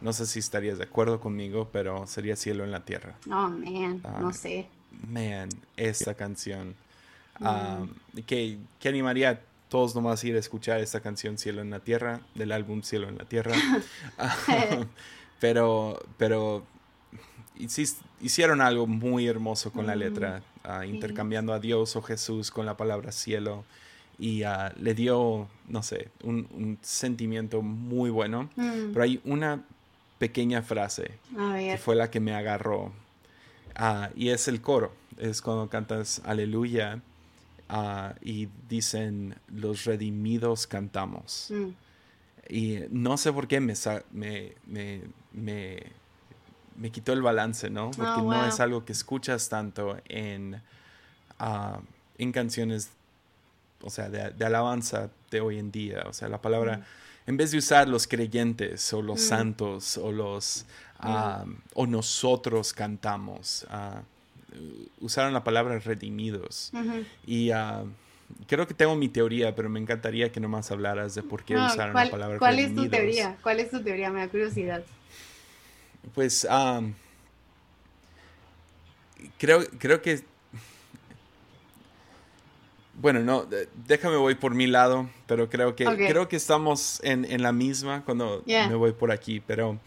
no sé si estarías de acuerdo conmigo, pero sería Cielo en la Tierra. Oh, man, no ah, sé. Man, esta canción que, que, animaría a todos nomás ir a escuchar esta canción Cielo en la Tierra, del álbum Cielo en la Tierra. pero, pero hicieron algo muy hermoso con la letra, ah, intercambiando a Dios o Jesús con la palabra cielo. Y ah, le dio, no sé, un, sentimiento muy bueno. Mm. Pero hay una pequeña frase que fue la que me agarró. Ah, y es el coro. Es cuando cantas aleluya Ah, y dicen, los redimidos cantamos. Mm. Y no sé por qué me, me, me, quitó el balance, ¿no? Porque oh, no es algo que escuchas tanto en, uh, en canciones, o sea, de, alabanza de hoy en día. O sea, la palabra, mm. en vez de usar los creyentes o los mm. santos o los... o nosotros cantamos usaron la palabra redimidos. Y ah, creo que tengo mi teoría, pero me encantaría que nomás hablaras de por qué usaron la palabra ¿cuál redimidos. ¿Cuál es tu teoría? ¿Cuál es tu teoría? Me da curiosidad. Pues creo, creo que... Bueno, no, déjame voy por mi lado, pero creo que, creo que estamos en, en la misma cuando me voy por aquí, pero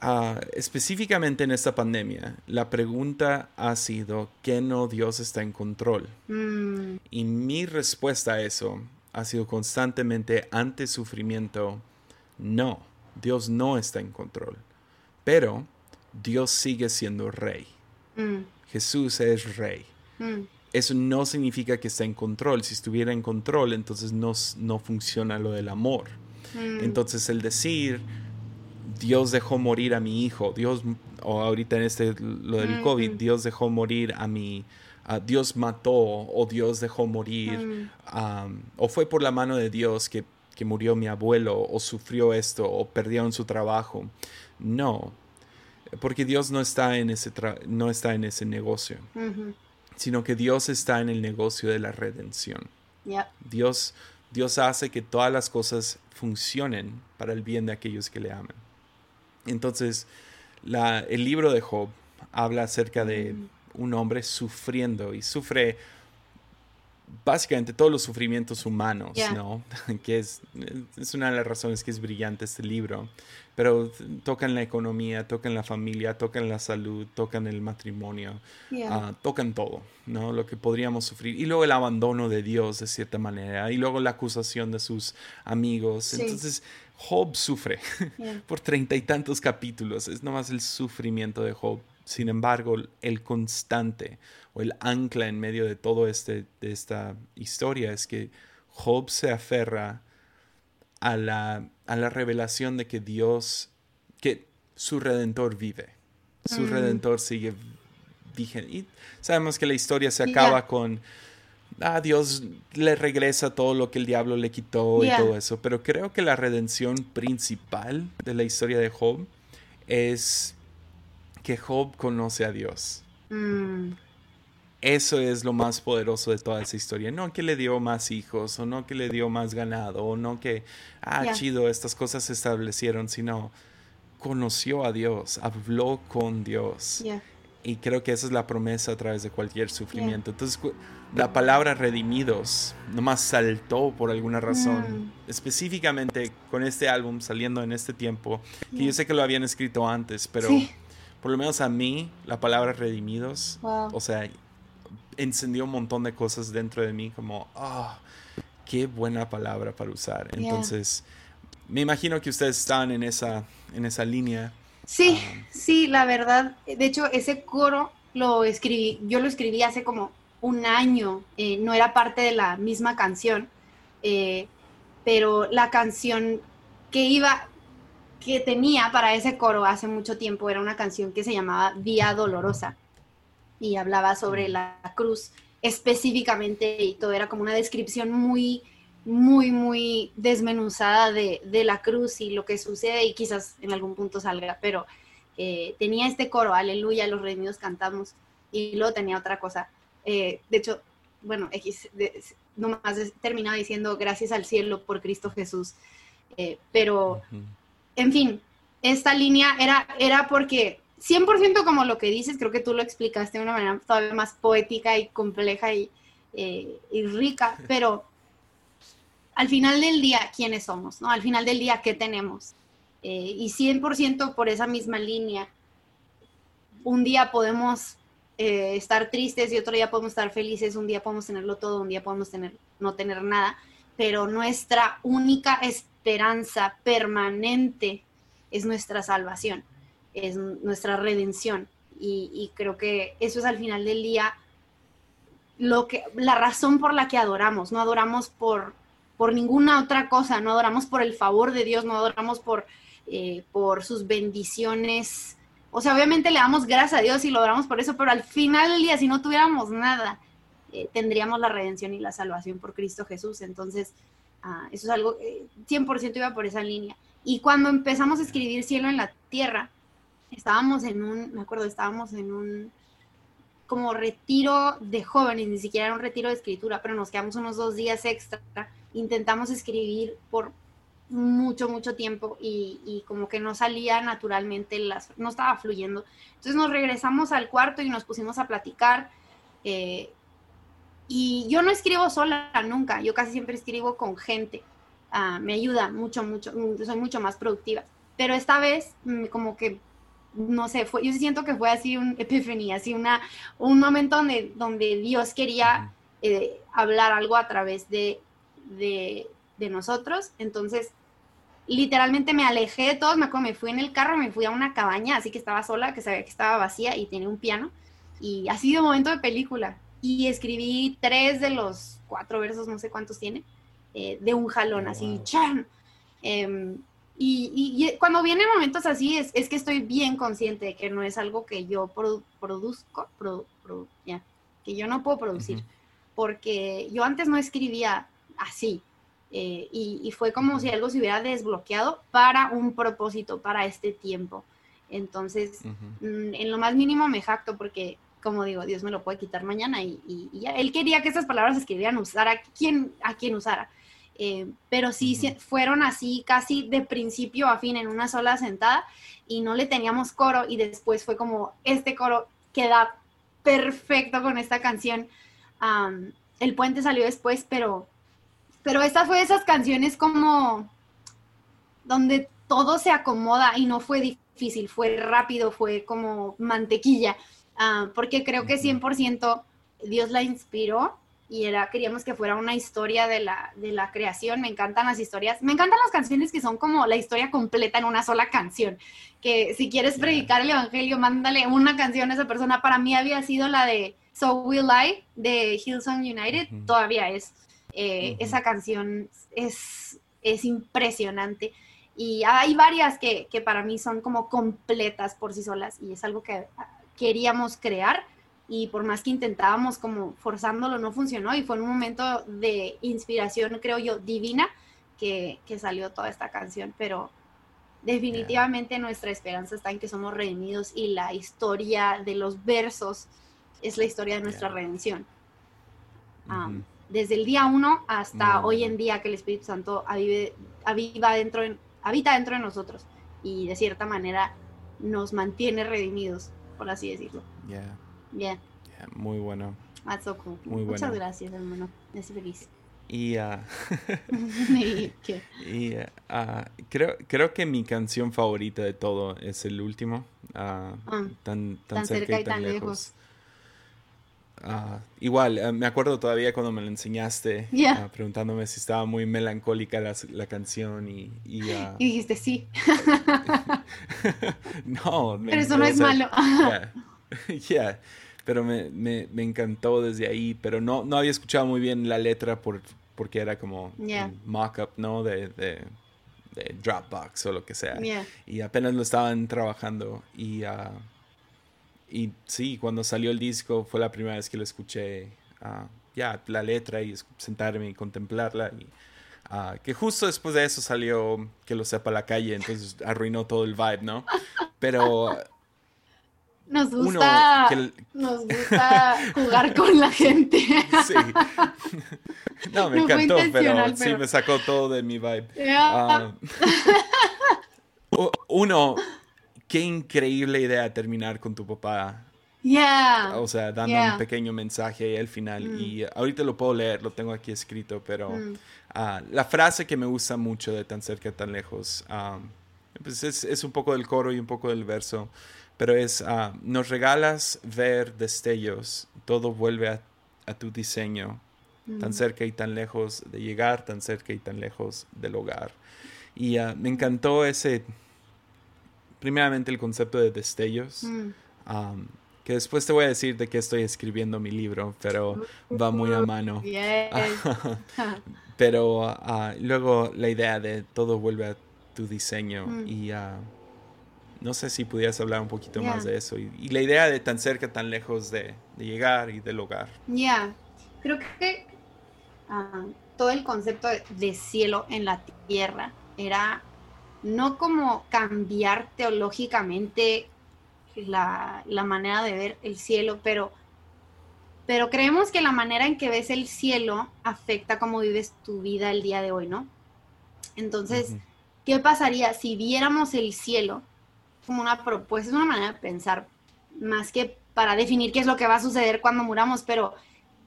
ah, específicamente en esta pandemia, la pregunta ha sido, ¿qué no Dios está en control? Mm, Y mi respuesta a eso ha sido constantemente ante sufrimiento, no, Dios no está en control. Pero Dios sigue siendo rey. mm, Jesús es rey. mm, Eso no significa que está en control. Si estuviera en control, entonces no, no funciona lo del amor. mm. Entonces el decir, Dios dejó morir a mi hijo, Dios, o ahorita en este, lo del Mm, COVID. Dios dejó morir a mi, Dios mató o Dios dejó morir, Mm. o fue por la mano de Dios que, que murió mi abuelo, o sufrió esto, o perdieron su trabajo. No, porque Dios no está en ese, tra- no está en ese negocio. Sino que Dios está en el negocio de la redención. Dios, Dios hace que todas las cosas funcionen para el bien de aquellos que le aman. Entonces, la- el libro de Job habla acerca de un hombre sufriendo y sufre básicamente todos los sufrimientos humanos. ¿no? Que es, es una de las razones que es brillante este libro. Pero tocan la economía, tocan la familia, tocan la salud, tocan el matrimonio, ah, tocan todo, ¿no? Lo que podríamos sufrir. Y luego el abandono de Dios, de cierta manera. Y luego la acusación de sus amigos. Sí. Entonces, Job sufre por treinta y tantos capítulos. Es nomás el sufrimiento de Job. Sin embargo, el constante o el ancla en medio de todo este de esta historia es que Job se aferra a la, a la revelación de que Dios, que su redentor vive. Su Mm. redentor sigue vigente. Y sabemos que la historia se acaba con ah, Dios le regresa todo lo que el diablo le quitó y todo eso. Pero creo que la redención principal de la historia de Job es que Job conoce a Dios. Mm, Eso es lo más poderoso de toda esa historia. No que le dio más hijos, o no que le dio más ganado, o no que, ah, Ya. chido, estas cosas se establecieron, sino conoció a Dios, habló con Dios. yeah. Y creo que esa es la promesa a través de cualquier sufrimiento. Entonces, la palabra redimidos nomás saltó por alguna razón. Mm. Específicamente con este álbum saliendo en este tiempo, que yo Yeah. sé que lo habían escrito antes, pero Sí. por lo menos a mí, la palabra redimidos, Wow. o sea, encendió un montón de cosas dentro de mí como, ah, qué buena palabra para usar. Yeah. Entonces, me imagino que ustedes estaban en esa, en esa línea. Sí, Ah. sí, la verdad. De hecho, ese coro lo escribí, yo lo escribí hace como un año, eh, no era parte de la misma canción, eh, pero la canción que iba, que tenía para ese coro hace mucho tiempo era una canción que se llamaba Vía Dolorosa y hablaba sobre la cruz específicamente y todo. Era como una descripción muy, muy, muy desmenuzada de, de la cruz y lo que sucede y quizás en algún punto salga, pero eh, tenía este coro, aleluya, los redimidos cantamos y luego tenía otra cosa. Eh, de hecho, bueno, X, de, nomás terminaba diciendo gracias al cielo por Cristo Jesús, eh, pero en fin, esta línea era, era porque 100% como lo que dices, creo que tú lo explicaste de una manera todavía más poética y compleja y, eh, y rica, pero al final del día, ¿quiénes somos? ¿no? Al final del día, ¿qué tenemos? Eh, y 100% por esa misma línea, un día podemos eh, estar tristes y otro día podemos estar felices, un día podemos tenerlo todo, un día podemos tener, no tener nada, pero nuestra única esperanza permanente es nuestra salvación, es nuestra redención. Y, creo que eso es al final del día lo que, la razón por la que adoramos, no adoramos por, por ninguna otra cosa, no adoramos por el favor de Dios, no adoramos por, eh, por sus bendiciones. O sea, obviamente le damos gracias a Dios y lo adoramos por eso, pero al final del día, si no tuviéramos nada, eh, tendríamos la redención y la salvación por Cristo Jesús. Entonces, ah, eso es algo, eh, 100% iba por esa línea. Y cuando empezamos a escribir Cielo en la Tierra, estábamos en un, me acuerdo, estábamos en un como retiro de jóvenes, ni siquiera era un retiro de escritura, pero nos quedamos unos dos días extra, intentamos escribir por mucho, mucho tiempo y, como que no salía naturalmente, las, no estaba fluyendo. Entonces nos regresamos al cuarto y nos pusimos a platicar. eh, y yo no escribo sola nunca, yo casi siempre escribo con gente. Ah, me ayuda mucho, mucho, soy mucho más productiva. Pero esta vez mm, como que no sé, fue, yo siento que fue así un epifanía, así una, un momento donde, donde Dios quería eh, hablar algo a través de, de, de, nosotros. Entonces, literalmente me alejé de todos, me acuerdo, me fui en el carro, me fui a una cabaña, así que estaba sola, que sabía que estaba vacía y tenía un piano. Y ha sido un momento de película. Y escribí tres de los cuatro versos, no sé cuántos tiene, eh, de un jalón, oh, así, ¡chan! Em, y, cuando vienen momentos así, es, es, que estoy bien consciente de que no es algo que yo produzco, que yo no puedo producir, porque yo antes no escribía así. Eh, y, fue como si algo se hubiera desbloqueado para un propósito, para este tiempo. Entonces, mm, en lo más mínimo me jacto porque, como digo, Dios me lo puede quitar mañana y, ya. Él quería que esas palabras se escribieran, usar a quien, a quien usara. Eh, pero sí fueron así casi de principio a fin en una sola sentada y no le teníamos coro y después fue como este coro queda perfecto con esta canción. el puente salió después, pero, pero esta fue de esas canciones como donde todo se acomoda y no fue difícil, fue rápido, fue como mantequilla, ah, porque creo que 100% Dios la inspiró y era, queríamos que fuera una historia de la, de la creación. Me encantan las historias, me encantan las canciones que son como la historia completa en una sola canción. Que si quieres predicar el evangelio, mándale una canción a esa persona. Para mí había sido la de So Will I de Hillsong United, todavía es. Eh, esa canción es, es impresionante. Y hay varias que, que para mí son como completas por sí solas y es algo que queríamos crear y por más que intentábamos como forzándolo, no funcionó y fue un momento de inspiración, creo yo, divina que, que salió toda esta canción, pero definitivamente nuestra esperanza está en que somos redimidos y la historia de los versos es la historia de nuestra redención. desde el día uno hasta hoy en día que el Espíritu Santo aviva dentro habita dentro de nosotros y de cierta manera nos mantiene redimidos, por así decirlo. Bien. muy bueno. Muy Muchas gracias, hermano. Me hace feliz. Y, uh, y uh, creo, creo que mi canción favorita de todo es el último. Uh, tan, tan, cerca, y tan, lejos. igual, me acuerdo todavía cuando me lo enseñaste, preguntándome si estaba muy melancólica la, la canción y... Y, y, dijiste sí. no. Pero eso no es malo. Ya pero me, me, me, encantó desde ahí, pero no, no había escuchado muy bien la letra por, porque era como un mock-up, ¿no? De, de, Dropbox o lo que sea. Y apenas lo estaban trabajando y, uh, y sí, cuando salió el disco fue la primera vez que lo escuché, uh, ya, la letra y sentarme y contemplarla y... Uh, que justo después de eso salió que lo sepa la calle, entonces arruinó todo el vibe, ¿no? Pero nos gusta, nos gusta jugar con la gente. Sí. No, me encantó, pero, sí me sacó todo de mi vibe. Ah. uno, qué increíble idea terminar con tu papá. Yeah. O sea, dando un pequeño mensaje al final. Mm. Y ahorita lo puedo leer, lo tengo aquí escrito, pero mm. ah, la frase que me gusta mucho de tan cerca, tan lejos, ah, pues es, es un poco del coro y un poco del verso pero es, ah, nos regalas ver destellos, todo vuelve a, tu diseño, tan mm. cerca y tan lejos de llegar, tan cerca y tan lejos del hogar. Y ah, me encantó ese, primeramente el concepto de destellos, mm. que después te voy a decir de qué estoy escribiendo mi libro, pero va muy a mano. pero ah, luego la idea de todo vuelve a tu diseño mm. y no sé si pudieras hablar un poquito más de eso y, la idea de tan cerca, tan lejos de, llegar y del hogar. Ya, creo que ah, todo el concepto de, cielo en la tierra era no como cambiar teológicamente la, manera de ver el cielo, pero, pero creemos que la manera en que ves el cielo afecta cómo vives tu vida el día de hoy, ¿no? Entonces, ¿qué pasaría si viéramos el cielo? Como una propuesta, es una manera de pensar, más que para definir qué es lo que va a suceder cuando muramos, pero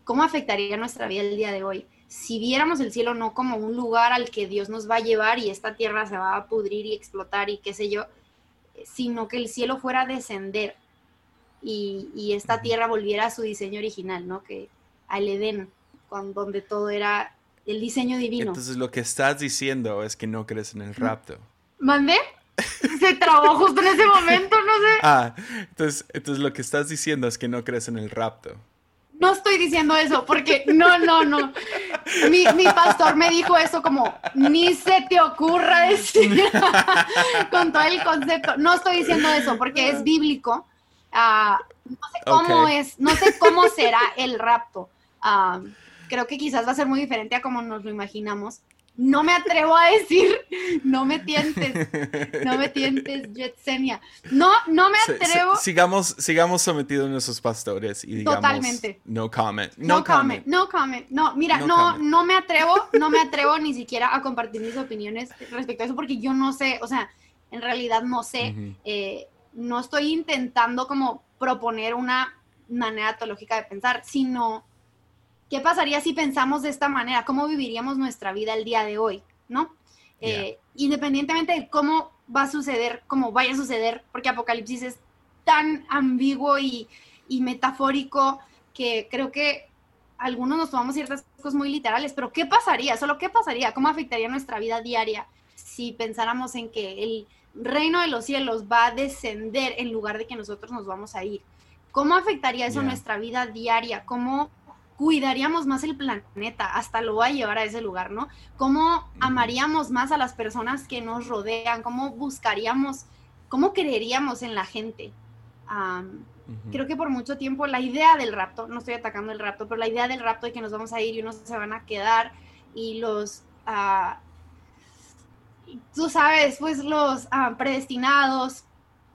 cómo afectaría nuestra vida el día de hoy. Si viéramos el cielo no como un lugar al que Dios nos va a llevar y esta tierra se va a pudrir y explotar y qué sé yo, sino que el cielo fuera a descender y, esta tierra volviera a su diseño original, ¿no? Que al Edén, cuando, donde todo era el diseño divino. Entonces lo que estás diciendo es que no crees en el rapto. ¿Mandé? Se trabó justo en ese momento, no sé. Ah, entonces, entonces lo que estás diciendo es que no crees en el rapto. No estoy diciendo eso, porque no, no, no. Mi, pastor me dijo eso como, ni se te ocurra decir con todo el concepto. No estoy diciendo eso porque es bíblico. Ah, no sé cómo es, no sé cómo será el rapto. Ah, creo que quizás va a ser muy diferente a como nos lo imaginamos no me atrevo a decir, no me tientes, no me tientes, Jetsenia. No, no me atrevo. sigamos, sigamos sometidos a nuestros pastores y digamos. Totalmente. No comment. No, comment. No comment. No, mira, no, no, me atrevo, no me atrevo ni siquiera a compartir mis opiniones respecto a eso porque yo no sé, o sea, en realidad no sé, eh, no estoy intentando como proponer una manera teológica de pensar, sino ¿qué pasaría si pensamos de esta manera? ¿Cómo viviríamos nuestra vida el día de hoy? ¿No? Eh, independientemente de cómo va a suceder, cómo vaya a suceder, porque Apocalipsis es tan ambiguo y, metafórico que creo que algunos nos tomamos ciertas cosas muy literales, pero ¿qué pasaría? Solo qué pasaría, cómo afectaría nuestra vida diaria si pensáramos en que el reino de los cielos va a descender en lugar de que nosotros nos vamos a ir. ¿Cómo afectaría eso nuestra vida diaria? ¿Cómo cuidaríamos más el planeta, hasta lo va a llevar a ese lugar, ¿no? ¿Cómo amaríamos más a las personas que nos rodean? ¿Cómo buscaríamos, cómo creeríamos en la gente? Creo que por mucho tiempo la idea del rapto, no estoy atacando el rapto, pero la idea del rapto de que nos vamos a ir y unos se van a quedar y los... Ah, tú sabes, pues los ah, predestinados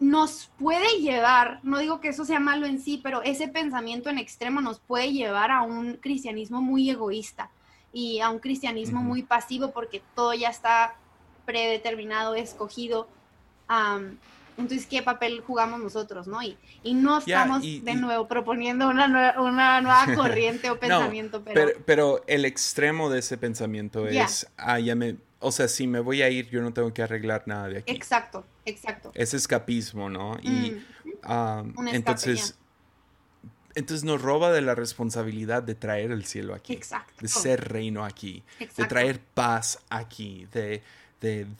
nos puede llevar, no digo que eso sea malo en sí, pero ese pensamiento en extremo nos puede llevar a un cristianismo muy egoísta y a un cristianismo muy pasivo porque todo ya está predeterminado, escogido. entonces, ¿qué papel jugamos nosotros, no? Y, no estamos de nuevo proponiendo una nueva, una nueva corriente o pensamiento, pero... pero... el extremo de ese pensamiento es, ah, ya me o sea, si me voy a ir, yo no tengo que arreglar nada de aquí. Exacto, exacto. Es escapismo, ¿no? Y entonces, entonces nos roba de la responsabilidad de traer el cielo aquí. Exacto. De ser reino aquí. De traer paz aquí. De,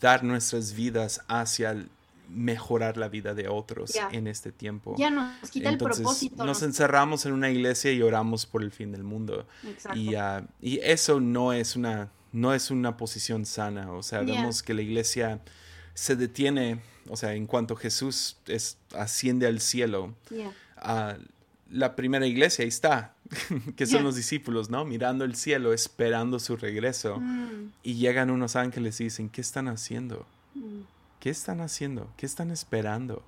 dar nuestras vidas hacia mejorar la vida de otros en este tiempo. Ya nos quita el propósito. Nos encerramos en una iglesia y oramos por el fin del mundo. Exacto. Y, ah, y eso no es una no es una posición sana. O sea, vemos que la iglesia se detiene, o sea, en cuanto Jesús es, asciende al cielo, la primera iglesia ahí está, que son los discípulos, ¿no? Mirando el cielo, esperando su regreso. Mm. Y llegan unos ángeles y dicen, ¿qué están haciendo? Mm. ¿Qué están haciendo? ¿Qué están esperando?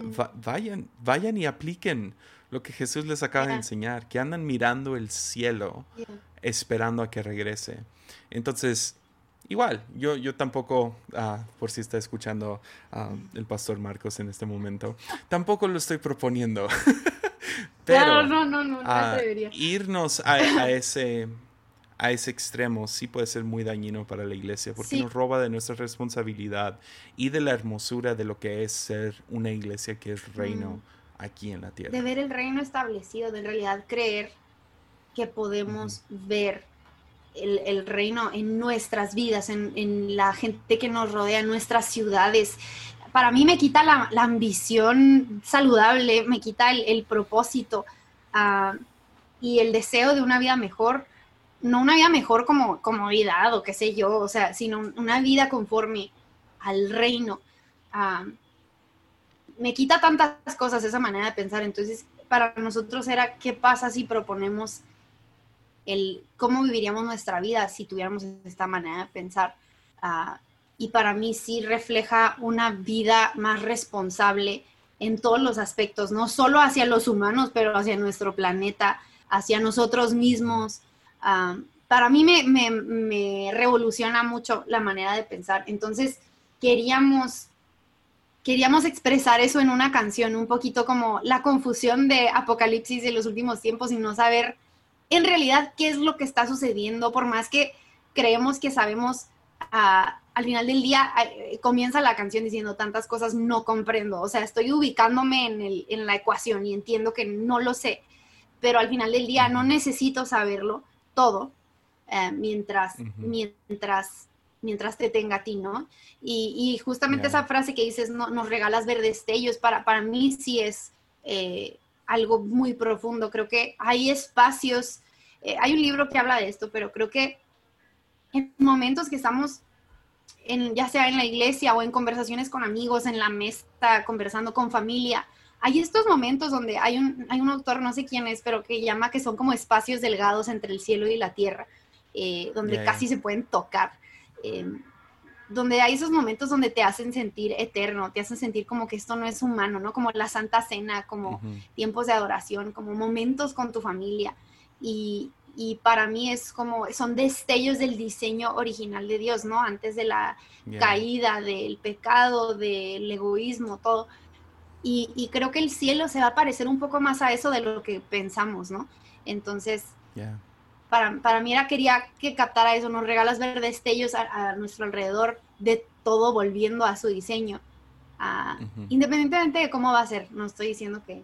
Mm. vayan, vayan y apliquen lo que Jesús les acaba de enseñar, que andan mirando el cielo, esperando a que regrese. Entonces, igual, yo, yo tampoco, ah, por si está escuchando uh, el pastor Marcos en este momento, tampoco lo estoy proponiendo. Pero no, no, no, no, ah, irnos a, ese a ese extremo sí puede ser muy dañino para la iglesia porque nos roba de nuestra responsabilidad y de la hermosura de lo que es ser una iglesia que es reino mm. aquí en la tierra. De ver el reino establecido, de en realidad creer que podemos ver el, reino en nuestras vidas, en, la gente que nos rodea, en nuestras ciudades. Para mí me quita la, ambición saludable, me quita el, propósito ah, y el deseo de una vida mejor. No una vida mejor como comodidad o qué sé yo, o sea, sino una vida conforme al reino. Ah, me quita tantas cosas esa manera de pensar. Entonces, para nosotros era, ¿qué pasa si proponemos el cómo viviríamos nuestra vida si tuviéramos esta manera de pensar. Ah, y para mí sí refleja una vida más responsable en todos los aspectos, no solo hacia los humanos, pero hacia nuestro planeta, hacia nosotros mismos. Ah, para mí me, revoluciona mucho la manera de pensar. Entonces, queríamos, queríamos expresar eso en una canción, un poquito como la confusión de Apocalipsis de los últimos tiempos y no saber en realidad qué es lo que está sucediendo, por más que creemos que sabemos al final del día comienza la canción diciendo tantas cosas no comprendo, o sea, estoy ubicándome en, el, en la ecuación y entiendo que no lo sé, pero al final del día no necesito saberlo todo eh, mientras, mientras, mientras te tenga a ti, ¿no? Y, justamente esa frase que dices, no, nos regalas ver destellos, para, para mí sí es eh, algo muy profundo. Creo que hay espacios, eh, hay un libro que habla de esto, pero creo que en momentos que estamos, en, ya sea en la iglesia o en conversaciones con amigos, en la mesa, conversando con familia, hay estos momentos donde hay un, hay un autor, no sé quién es, pero que llama que son como espacios delgados entre el cielo y la tierra, eh, donde casi se pueden tocar. Em, donde hay esos momentos donde te hacen sentir eterno, te hacen sentir como que esto no es humano, ¿no? Como la Santa Cena, como tiempos de adoración, como momentos con tu familia. Y, y, para mí es como, son destellos del diseño original de Dios, ¿no? Antes de la caída, del pecado, del egoísmo, todo. Y, y, creo que el cielo se va a parecer un poco más a eso de lo que pensamos, ¿no? Entonces, para, para, mí era quería que captara eso, nos regalas ver destellos a, nuestro alrededor de todo volviendo a su diseño. Independientemente de cómo va a ser, no estoy diciendo que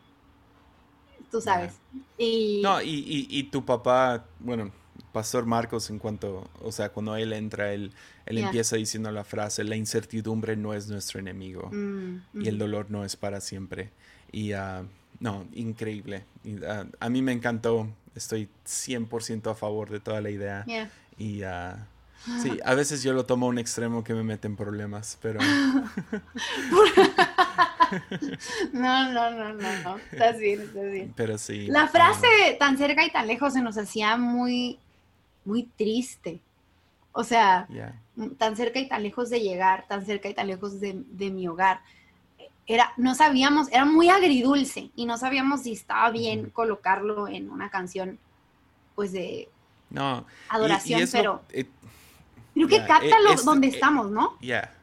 tú sabes. Y... No, y, y, tu papá, bueno, Pastor Marcos, en cuanto, o sea, cuando él entra, él, él empieza diciendo la frase, la incertidumbre no es nuestro enemigo mm, y el dolor no es para siempre. Y, uh, no, increíble. Uh, a mí me encantó estoy 100% a favor de toda la idea. Y uh, sí, a veces yo lo tomo a un extremo que me mete en problemas, pero... no, no, no, no, no. Estás bien, estás bien. Pero sí. La frase tan cerca y tan lejos se nos hacía muy, muy triste. O sea, tan cerca y tan lejos de llegar, tan cerca y tan lejos de, de mi hogar era, no sabíamos, era muy agridulce y no sabíamos si estaba bien colocarlo en una canción, pues de no. adoración, pero eh, creo que capta lo, donde eh, estamos, ¿no? Ya.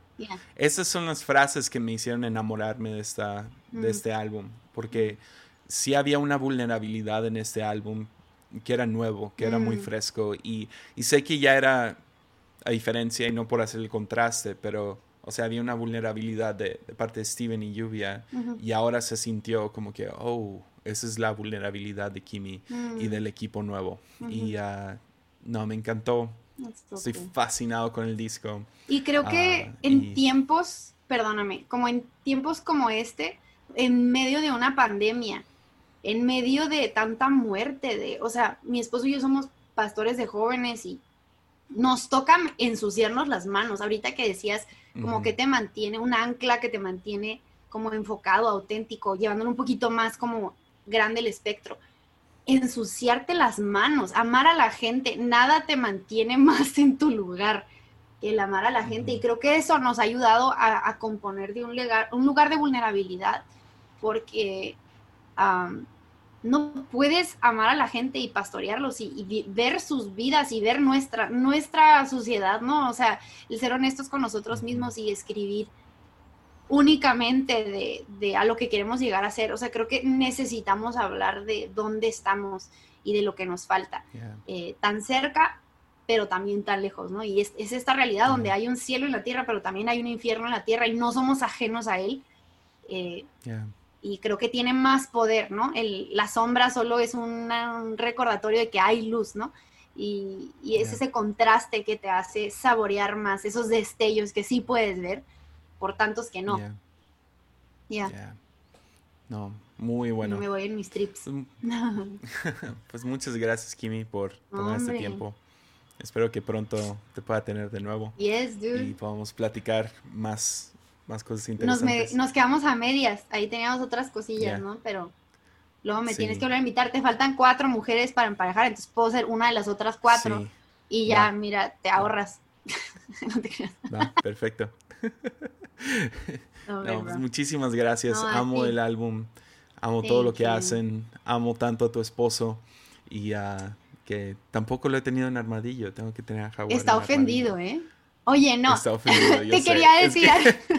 Esas son las frases que me hicieron enamorarme de, esta, de mm. este álbum, porque sí había una vulnerabilidad en este álbum que era nuevo, que era muy mm. fresco y, y sé que ya era a diferencia y no por hacer el contraste, pero o sea, había una vulnerabilidad de, parte de Steven y Lluvia y ahora se sintió como que, oh, esa es la vulnerabilidad de Kimi y del equipo nuevo. Y uh, no, me encantó. Estoy fascinado con el disco. Y creo que ah, en tiempos, perdóname, como en tiempos como este, en medio de una pandemia, en medio de tanta muerte, de, o sea, mi esposo y yo somos pastores de jóvenes y nos toca ensuciarnos las manos. Ahorita que decías, como que te mantiene, un ancla que te mantiene como enfocado, auténtico, llevándolo un poquito más como grande el espectro. Ensuciarte las manos, amar a la gente, nada te mantiene más en tu lugar que el amar a la gente. Y creo que eso nos ha ayudado a, componer de un, lugar, un lugar de vulnerabilidad, porque no puedes amar a la gente y pastorearlos y, ver sus vidas y ver nuestra, nuestra sociedad, ¿no? O sea, el ser honestos con nosotros mismos y escribir únicamente de, a lo que queremos llegar a ser. O sea, creo que necesitamos hablar de dónde estamos y de lo que nos falta. Eh, tan cerca, pero también tan lejos, ¿no? Y es, esta realidad donde hay un cielo en la tierra, pero también hay un infierno en la tierra y no somos ajenos a él. Eh, y creo que tiene más poder, ¿no? El, la sombra solo es un recordatorio de que hay luz, ¿no? Y, es ese contraste que te hace saborear más esos destellos que sí puedes ver, por tantos que no. Ya. No, muy bueno. Me voy en mis trips. pues muchas gracias, Kimi, por tomar este tiempo. Espero que pronto te pueda tener de nuevo. Yes, dude. Y podamos platicar más más cosas interesantes. Nos, quedamos a medias, ahí teníamos otras cosillas, ¿no? Pero luego me tienes que volver a invitar, te faltan cuatro mujeres para emparejar, entonces puedo ser una de las otras cuatro y ya, mira, te ahorras. no te creas. perfecto. Pues muchísimas gracias, amo el álbum, amo todo lo que hacen, amo tanto a tu esposo y a que tampoco lo he tenido en armadillo, tengo que tener a Jaguar. Está ofendido, ¿eh? Oye, no. te quería decir,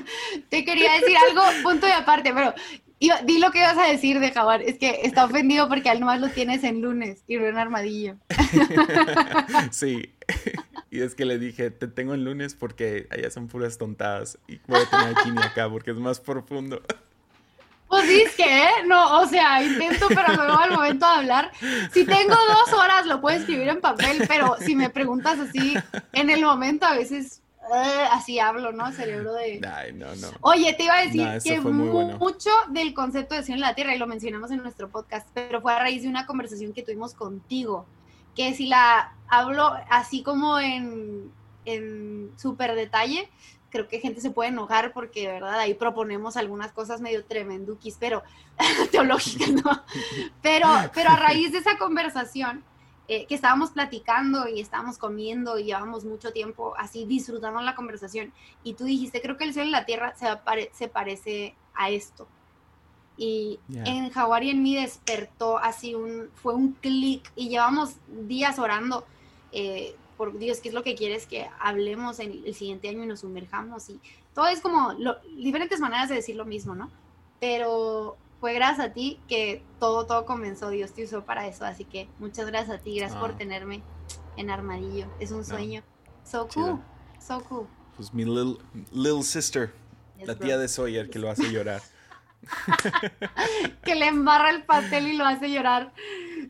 te quería decir algo, punto de aparte, pero di lo que ibas a decir de Jaguar. Es que está ofendido porque al nomás lo tienes en lunes y no en armadillo. sí. Y es que le dije, te tengo el lunes porque allá son puras tontadas. Y voy a tener a Kimi acá porque es más profundo. Pues sí, es que, no, o sea, intento, pero luego al momento de hablar, si tengo dos horas lo puedo escribir en papel, pero si me preguntas así, en el momento a veces eh, así hablo, ¿no? Cerebro de... Ay, no, no. Oye, te iba a decir que mucho del concepto de cielo en la Tierra, y lo mencionamos en nuestro podcast, pero fue a raíz de una conversación que tuvimos contigo, que si la hablo así como en, en súper detalle, creo que gente se puede enojar porque de verdad ahí proponemos algunas cosas medio tremenduquis, pero teológicas, ¿no? Pero, pero a raíz de esa conversación eh, que estábamos platicando y estábamos comiendo y llevamos mucho tiempo así disfrutando la conversación y tú dijiste, creo que el cielo y la tierra se, se parece a esto. Y en Jaguar y en mí despertó así un, fue un clic y llevamos días orando. Eh, por Dios, ¿qué es lo que quieres que hablemos en el siguiente año y nos sumerjamos? Y todo es como diferentes maneras de decir lo mismo, ¿no? Pero fue gracias a ti que todo, todo comenzó, Dios te usó para eso, así que muchas gracias a ti, gracias por ah. tenerme en Armadillo, es un sueño. So cool, so cool. Pues mi little, little sister, la tía de Sawyer que lo hace llorar. que le embarra el pastel y lo hace llorar.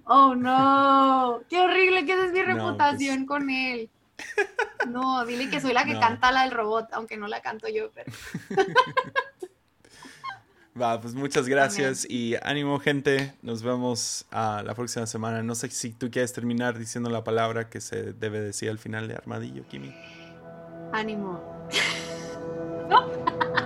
Oh no, qué horrible que esa es mi reputación pues. con él. No, dile que soy la que canta la del robot, aunque no la canto yo, pero. Va, pues muchas gracias y ánimo gente, nos vemos a la próxima semana. No sé si tú quieres terminar diciendo la palabra que se debe decir al final de Armadillo, Kimi. Ánimo. ¿No?